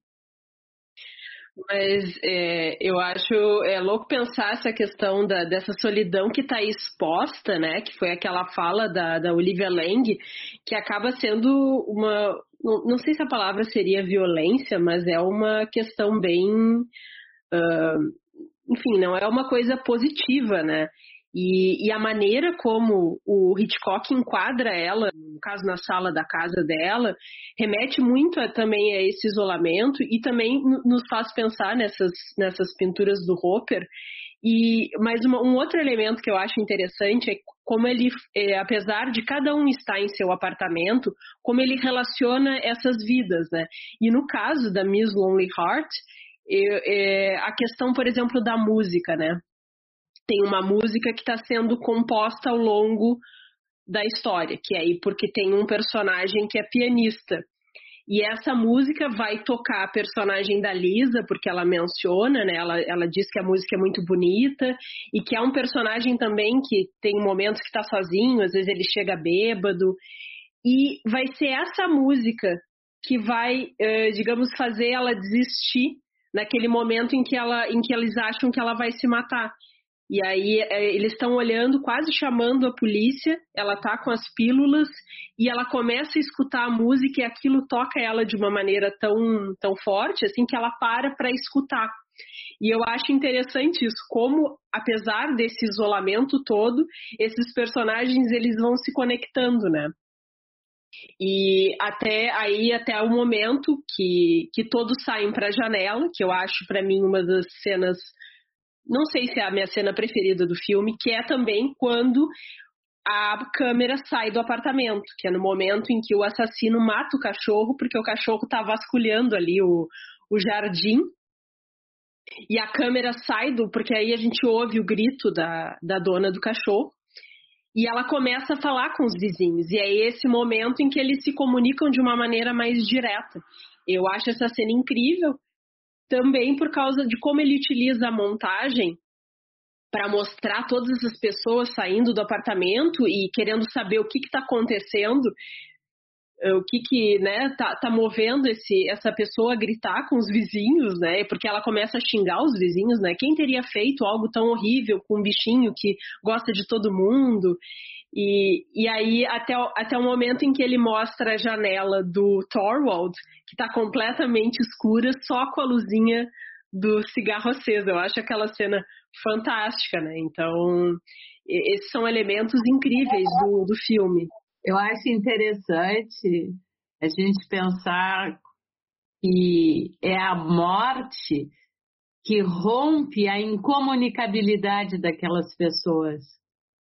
Mas é, eu acho é louco pensar essa questão da, dessa solidão que está exposta, né? Que foi aquela fala da, da Olivia Lang, que acaba sendo uma. Não, não sei se a palavra seria violência, mas é uma questão bem. Uh, enfim, não é uma coisa positiva, né? E, e, a maneira como o Hitchcock enquadra ela, no caso na sala da casa dela, remete muito a, também a esse isolamento e também nos faz pensar nessas, nessas pinturas do Hopper. E mais uma, um outro elemento que eu acho interessante é como ele, é, apesar de cada um estar em seu apartamento, como ele relaciona essas vidas, né? E no caso da Miss Lonely Heart, é, é, a questão, por exemplo, da música, né? Tem uma música que está sendo composta ao longo da história, que é aí porque tem um personagem que é pianista. E essa música vai tocar a personagem da Lisa, porque ela menciona, né? Ela, ela diz que a música é muito bonita e que é um personagem também que tem momentos que está sozinho, às vezes ele chega bêbado. E vai ser essa música que vai, eh, digamos, fazer ela desistir naquele momento em que, ela, em que eles acham que ela vai se matar. E aí é, eles estão olhando, quase chamando a polícia. Ela tá com as pílulas e ela começa a escutar a música e aquilo toca ela de uma maneira tão, tão forte assim que ela para para escutar. E eu acho interessante isso, como apesar desse isolamento todo, esses personagens eles vão se conectando, né? E até aí, até o momento que, que todos saem para a janela, que eu acho para mim uma das cenas, não sei se é a minha cena preferida do filme, que é também quando a câmera sai do apartamento, que é no momento em que o assassino mata o cachorro, porque o cachorro está vasculhando ali o, o jardim. E a câmera sai do. Porque aí a gente ouve o grito da, da dona do cachorro. E ela começa a falar com os vizinhos. E é esse momento em que eles se comunicam de uma maneira mais direta. Eu acho essa cena incrível, também por causa de como ele utiliza a montagem para mostrar todas as pessoas saindo do apartamento e querendo saber o que está acontecendo o que que, né, tá, tá movendo esse, essa pessoa a gritar com os vizinhos, né, porque ela começa a xingar os vizinhos, né, quem teria feito algo tão horrível com um bichinho que gosta de todo mundo, e, e aí até, até o momento em que ele mostra a janela do Thorwald, que tá completamente escura, só com a luzinha do cigarro aceso, eu acho aquela cena fantástica, né, então esses são elementos incríveis do, do filme. Eu acho interessante a gente pensar que é a morte que rompe a incomunicabilidade daquelas pessoas.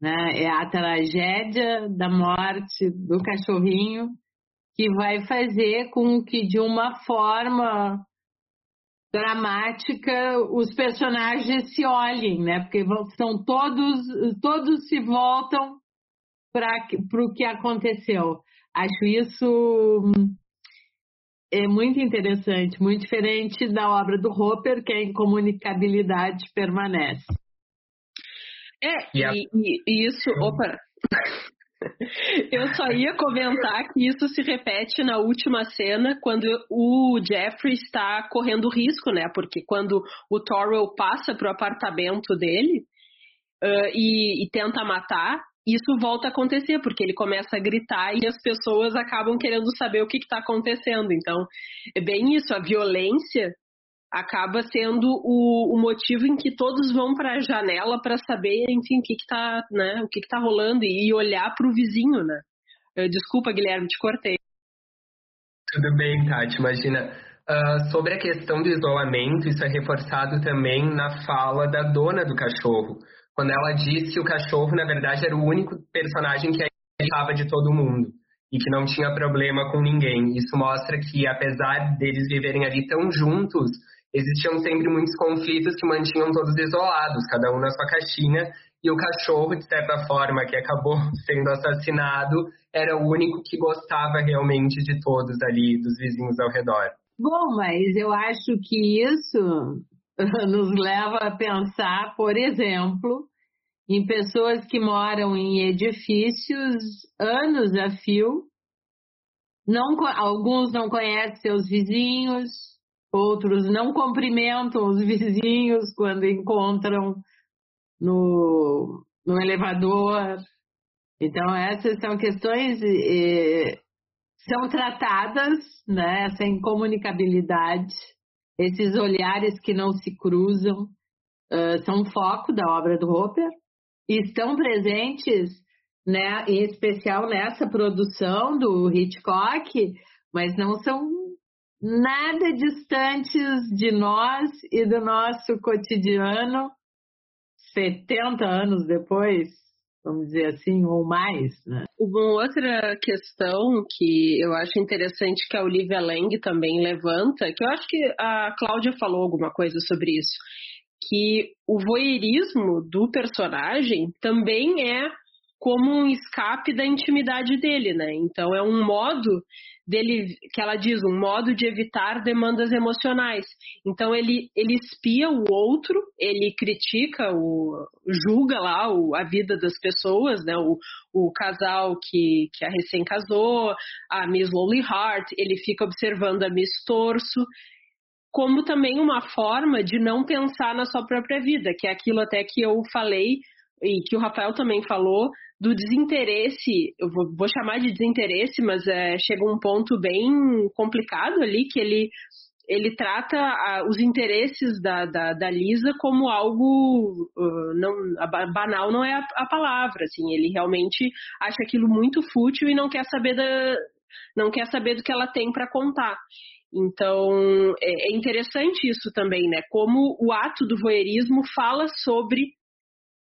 Né? É a tragédia da morte do cachorrinho que vai fazer com que, de uma forma dramática, os personagens se olhem, né? Porque são todos, todos se voltam para o que aconteceu. Acho isso é muito interessante, muito diferente da obra do Hopper, que a incomunicabilidade permanece. É, yeah. e, e, isso, opa, [LAUGHS] eu só ia comentar que isso se repete na última cena, quando o Jeffrey está correndo risco, né? Porque quando o Torrell passa para o apartamento dele uh, e, e, tenta matar, isso volta a acontecer, porque ele começa a gritar e as pessoas acabam querendo saber o que está acontecendo. Então, é bem isso, a violência acaba sendo o, o motivo em que todos vão para a janela para saber, enfim, o que está né, o que que tá rolando e olhar para o vizinho, né? Desculpa, Guilherme, te cortei. Tudo bem, Tati. Imagina, uh, sobre a questão do isolamento, isso é reforçado também na fala da dona do cachorro quando ela disse que o cachorro, na verdade, era o único personagem que estava de todo mundo e que não tinha problema com ninguém. Isso mostra que, apesar deles viverem ali tão juntos, existiam sempre muitos conflitos que mantinham todos isolados, cada um na sua caixinha, e o cachorro, de certa forma, que acabou [LAUGHS] sendo assassinado, era o único que gostava realmente de todos ali, dos vizinhos ao redor. Bom, mas eu acho que isso [LAUGHS] nos leva a pensar, por exemplo, em pessoas que moram em edifícios anos a fio. Não, alguns não conhecem seus vizinhos, outros não cumprimentam os vizinhos quando encontram no, no elevador. Então, essas são questões eh, são tratadas, né, essa incomunicabilidade esses olhares que não se cruzam uh, são foco da obra do Hopper e estão presentes, né, em especial nessa produção do Hitchcock, mas não são nada distantes de nós e do nosso cotidiano 70 anos depois vamos dizer assim, ou mais. Né? Uma outra questão que eu acho interessante que a Olivia Lang também levanta, que eu acho que a Cláudia falou alguma coisa sobre isso, que o voyeurismo do personagem também é como um escape da intimidade dele, né? Então é um modo dele, que ela diz, um modo de evitar demandas emocionais. Então ele, ele espia o outro, ele critica, o, julga lá o, a vida das pessoas, né? O, o casal que, que a recém casou, a Miss Lonely Heart, ele fica observando a Miss Torso, como também uma forma de não pensar na sua própria vida, que é aquilo até que eu falei e que o Rafael também falou, do desinteresse, eu vou, vou chamar de desinteresse, mas é, chega um ponto bem complicado ali, que ele, ele trata a, os interesses da, da, da, Lisa como algo, uh, não, banal não é a, a, palavra, assim, ele realmente acha aquilo muito fútil e não quer saber, da, não quer saber do que ela tem para contar. Então, é, é interessante isso também, né? Como o ato do voyeurismo fala sobre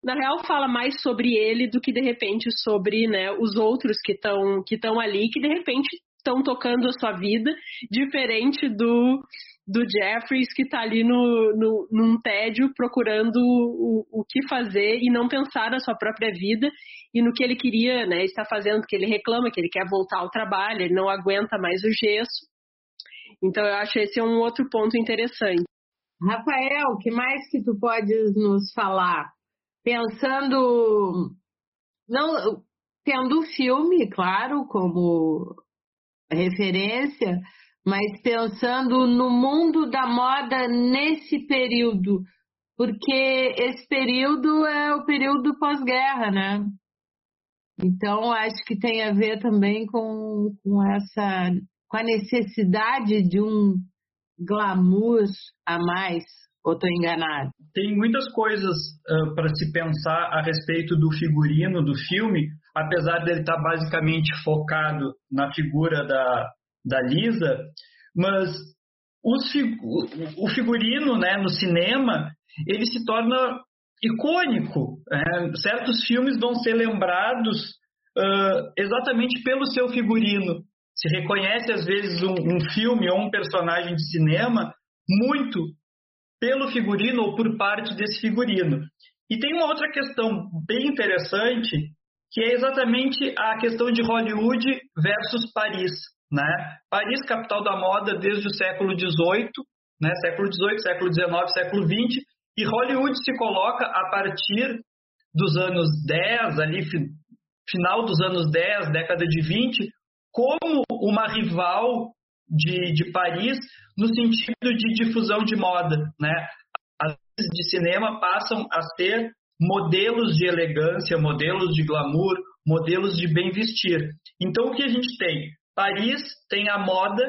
na real fala mais sobre ele do que de repente sobre né, os outros que estão que ali que de repente estão tocando a sua vida diferente do do Jeffries que está ali no, no, num tédio procurando o, o que fazer e não pensar na sua própria vida e no que ele queria né, estar fazendo, que ele reclama, que ele quer voltar ao trabalho, ele não aguenta mais o gesso. Então eu acho esse um outro ponto interessante. Rafael, que mais que tu podes nos falar pensando, não tendo o filme, claro, como referência, mas pensando no mundo da moda nesse período, porque esse período é o período pós-guerra, né? Então acho que tem a ver também com, com essa com a necessidade de um glamour a mais ou estou enganado? Tem muitas coisas uh, para se pensar a respeito do figurino do filme, apesar dele estar tá basicamente focado na figura da, da Lisa, mas fig o figurino né, no cinema ele se torna icônico. Certos filmes vão ser lembrados uh, exatamente pelo seu figurino. Se reconhece às vezes um, um filme ou um personagem de cinema muito pelo figurino ou por parte desse figurino. E tem uma outra questão bem interessante, que é exatamente a questão de Hollywood versus Paris. Né? Paris, capital da moda desde o século XVIII, né? século XVIII, século XIX, século XX, e Hollywood se coloca a partir dos anos 10, ali, final dos anos 10, década de 20, como uma rival de, de Paris no sentido de difusão de moda, né? As de cinema passam a ser modelos de elegância, modelos de glamour, modelos de bem vestir. Então o que a gente tem? Paris tem a moda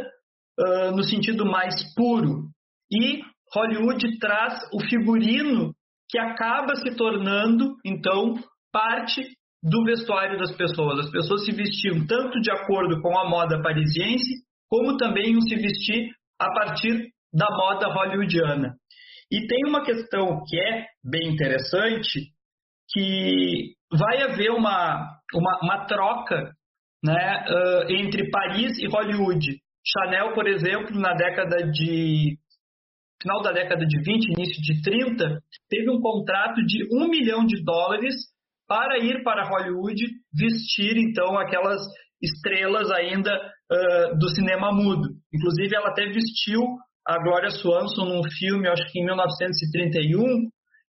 uh, no sentido mais puro e Hollywood traz o figurino que acaba se tornando então parte do vestuário das pessoas. As pessoas se vestiam tanto de acordo com a moda parisiense como também um se vestir a partir da moda hollywoodiana. E tem uma questão que é bem interessante, que vai haver uma, uma, uma troca né, uh, entre Paris e Hollywood. Chanel, por exemplo, na década de final da década de 20, início de 30, teve um contrato de um milhão de dólares para ir para Hollywood vestir então aquelas estrelas ainda uh, do cinema mudo. Inclusive, ela até vestiu a Gloria Swanson num filme, acho que em 1931,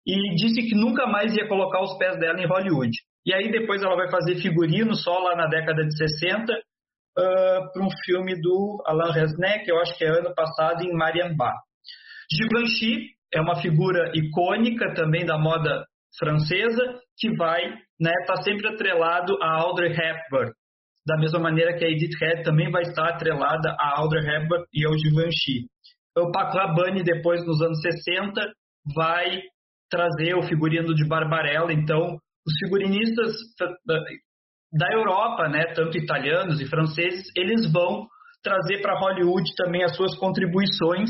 e disse que nunca mais ia colocar os pés dela em Hollywood. E aí depois ela vai fazer figurino só lá na década de 60 uh, para um filme do Alain Resnais, eu acho que é ano passado, em Mariambá. Givenchy é uma figura icônica também da moda francesa, que vai né, tá sempre atrelado a Audrey Hepburn da mesma maneira que a Edith Head também vai estar atrelada a Audrey Hepburn e ao Givenchy. O Paco Rabanne, depois, nos anos 60, vai trazer o figurino de Barbarella. Então, os figurinistas da Europa, né, tanto italianos e franceses, eles vão trazer para Hollywood também as suas contribuições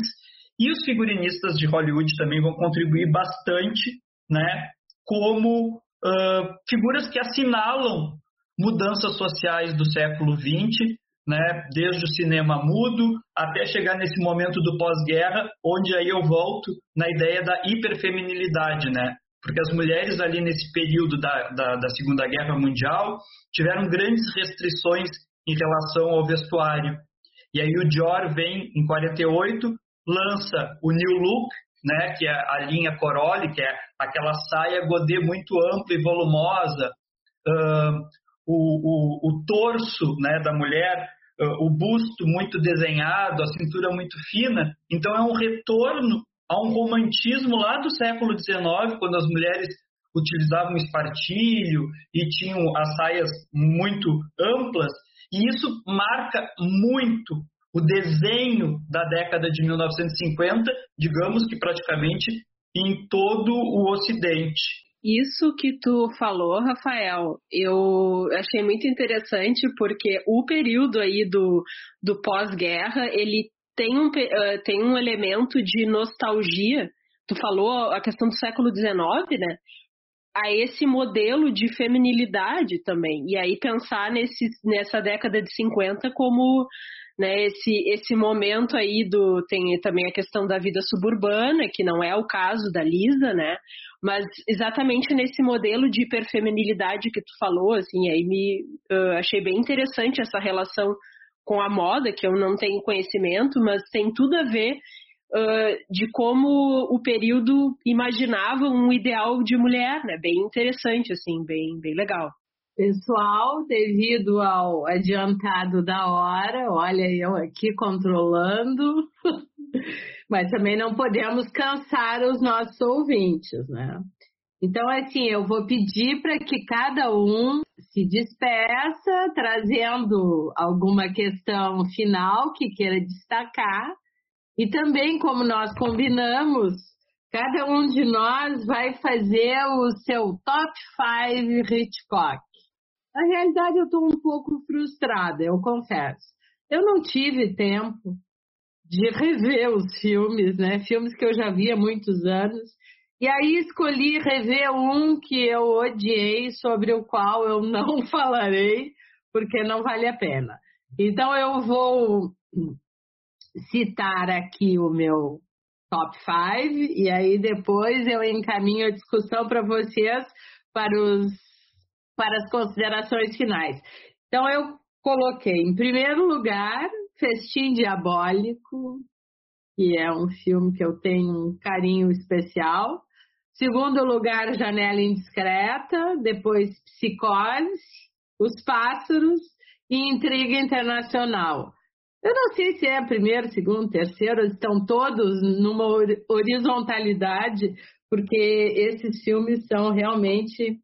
e os figurinistas de Hollywood também vão contribuir bastante, né, como uh, figuras que assinalam mudanças sociais do século XX, né, desde o cinema mudo até chegar nesse momento do pós-guerra, onde aí eu volto na ideia da hiperfeminilidade, né? porque as mulheres ali nesse período da, da, da Segunda Guerra Mundial tiveram grandes restrições em relação ao vestuário. E aí o Dior vem em 48, lança o New Look, né, que é a linha Coroli, que é aquela saia godê muito ampla e volumosa, uh, o, o, o, torso né, da mulher, uh, o busto muito desenhado, a cintura muito fina. Então é um retorno a um romantismo lá do século XIX, quando as mulheres utilizavam espartilho e tinham as saias muito amplas, e isso marca muito o desenho da década de 1950, digamos que praticamente em todo o Ocidente. Isso que tu falou, Rafael, eu achei muito interessante porque o período aí do, do pós-guerra, ele tem um, tem um elemento de nostalgia. Tu falou a questão do século XIX, né? A esse modelo de feminilidade também. E aí pensar nesse, nessa década de 50 como né, esse, esse momento aí do. Tem também a questão da vida suburbana, que não é o caso da Lisa, né? Mas exatamente nesse modelo de hiperfeminilidade que tu falou, assim, aí me uh, achei bem interessante essa relação com a moda, que eu não tenho conhecimento, mas tem tudo a ver uh, de como o período imaginava um ideal de mulher, né? Bem interessante, assim, bem, bem legal. Pessoal, devido ao adiantado da hora, olha eu aqui controlando, [LAUGHS] mas também não podemos cansar os nossos ouvintes, né? Então, assim, eu vou pedir para que cada um se despeça, trazendo alguma questão final que queira destacar. E também, como nós combinamos, cada um de nós vai fazer o seu top 5 Hitchcock. Na realidade, eu estou um pouco frustrada, eu confesso. Eu não tive tempo de [LAUGHS] rever os filmes, né? Filmes que eu já vi há muitos anos. E aí escolhi rever um que eu odiei, sobre o qual eu não [LAUGHS] falarei, porque não vale a pena. Então eu vou citar aqui o meu top 5 e aí depois eu encaminho a discussão para vocês para os para as considerações finais. Então, eu coloquei em primeiro lugar Festim Diabólico, que é um filme que eu tenho um carinho especial. Segundo lugar, Janela Indiscreta. Depois, Psicose, Os Pássaros e Intriga Internacional. Eu não sei se é primeiro, segundo, terceiro, estão todos numa horizontalidade, porque esses filmes são realmente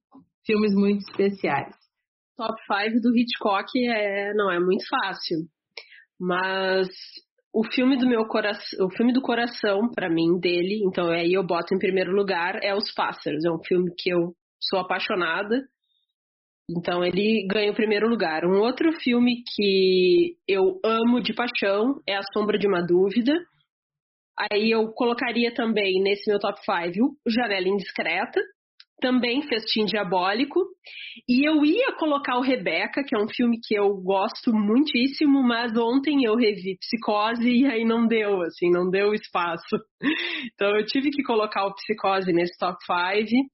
filmes muito especiais. Top 5 do Hitchcock é, não é muito fácil, mas o filme do meu coração, o filme do coração para mim dele, então aí eu boto em primeiro lugar é Os Pássaros, é um filme que eu sou apaixonada. Então ele ganha o primeiro lugar. Um outro filme que eu amo de paixão é A Sombra de uma Dúvida. Aí eu colocaria também nesse meu top 5 Janela Indiscreta, também Festim Diabólico. E eu ia colocar o Rebeca, que é um filme que eu gosto muitíssimo, mas ontem eu revi Psicose e aí não deu, assim, não deu espaço. [LAUGHS] Então eu tive que colocar o Psicose nesse top 5.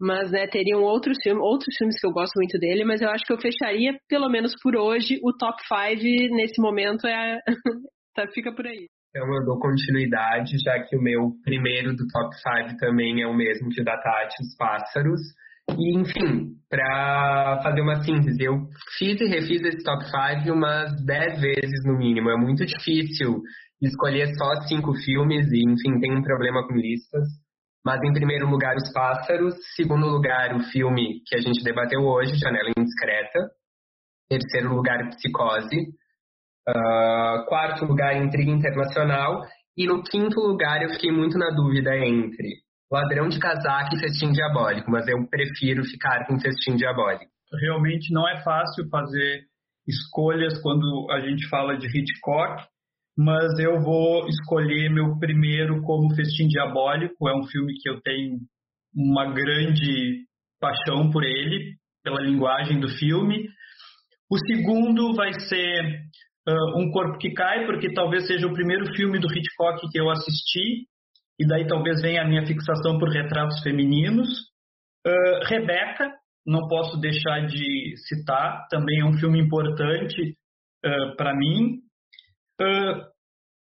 Mas, né, teriam outros filmes, outros filmes que eu gosto muito dele, mas eu acho que eu fecharia, pelo menos por hoje, o top 5 nesse momento é. [LAUGHS] tá, fica por aí. Então eu dou continuidade, já que o meu primeiro do top 5 também é o mesmo que o da Tati, os pássaros. E, enfim, para fazer uma síntese, eu fiz e refiz esse top 5 umas 10 vezes no mínimo. É muito difícil escolher só cinco filmes e, enfim, tem um problema com listas. Mas, em primeiro lugar, Os Pássaros. Segundo lugar, o filme que a gente debateu hoje, Janela Indiscreta. Terceiro lugar, Psicose. Uh, quarto lugar, Intriga Internacional. E no quinto lugar, eu fiquei muito na dúvida entre Ladrão de Casaco e Festim Diabólico, mas eu prefiro ficar com Festim Diabólico. Realmente não é fácil fazer escolhas quando a gente fala de Hitchcock, mas eu vou escolher meu primeiro como Festim Diabólico. É um filme que eu tenho uma grande paixão por ele, pela linguagem do filme. O segundo vai ser uh, Um Corpo que Cai, porque talvez seja o primeiro filme do Hitchcock que eu assisti e daí talvez venha a minha fixação por retratos femininos. Uh, Rebeca, não posso deixar de citar, também é um filme importante uh, para mim. Uh,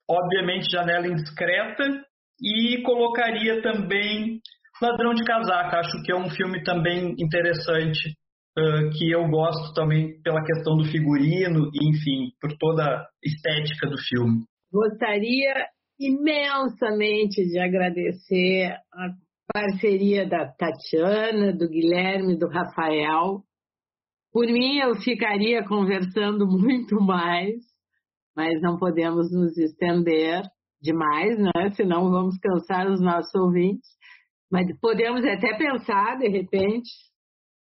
obviamente, Janela Indiscreta, e colocaria também Ladrão de Casaca, acho que é um filme também interessante, que eu gosto também pela questão do figurino e, enfim, por toda a estética do filme. Gostaria imensamente de agradecer a parceria da Tatiana, do Guilherme, do Rafael. Por mim, eu ficaria conversando [LAUGHS] muito mais, mas não podemos nos estender demais, né? Senão vamos cansar os nossos ouvintes. Mas podemos até pensar, de repente,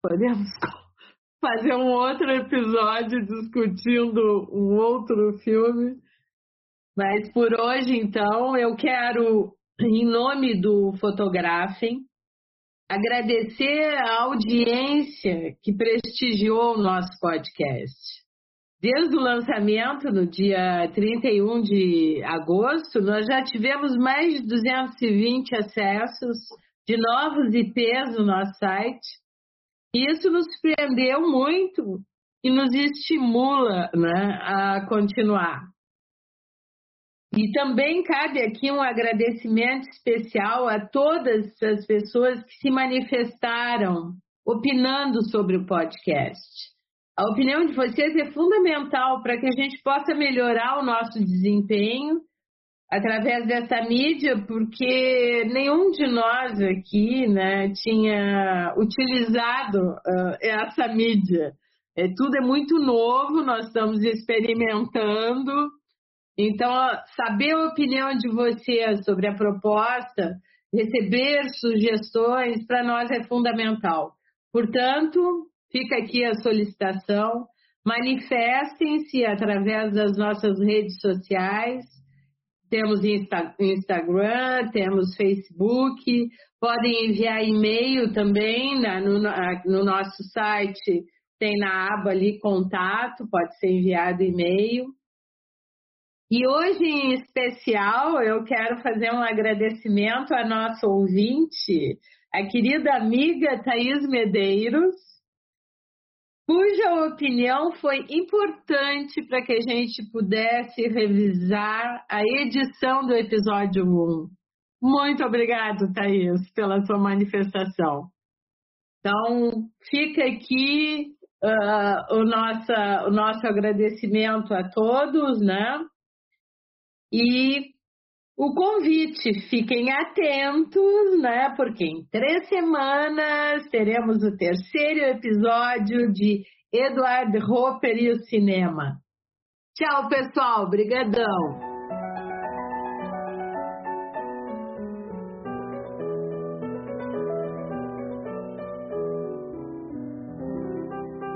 podemos [LAUGHS] fazer um outro episódio discutindo um outro filme. Mas por hoje, então, eu quero, em nome do Fotografem, agradecer a audiência que prestigiou o nosso podcast. Desde o lançamento, no dia 31 de agosto, nós já tivemos mais de 220 acessos de novos IPs no nosso site. Isso nos surpreendeu muito e nos estimula né, a continuar. E também cabe aqui um agradecimento especial a todas as pessoas que se manifestaram opinando sobre o podcast. A opinião de vocês é fundamental para que a gente possa melhorar o nosso desempenho através dessa mídia, porque nenhum de nós aqui né, tinha utilizado uh, essa mídia. É, tudo é muito novo, nós estamos experimentando. Então, saber a opinião de vocês sobre a proposta, receber sugestões, para nós é fundamental. Portanto, Fica aqui a solicitação. Manifestem-se através das nossas redes sociais. Temos Insta Instagram, temos Facebook. Podem enviar e-mail também na, no, no nosso site. Tem na aba ali contato, pode ser enviado e-mail. E hoje, em especial, eu quero fazer um agradecimento à nossa ouvinte, a querida amiga Thaís Medeiros, cuja opinião foi importante para que a gente pudesse revisar a edição do episódio 1. Muito obrigado, Thaís, pela sua manifestação. Então, fica aqui uh, o, nossa, o nosso agradecimento a todos, né? E o convite. Fiquem atentos, né? Porque em três semanas teremos o terceiro episódio de Edward Hopper e o cinema. Tchau, pessoal. Obrigadão.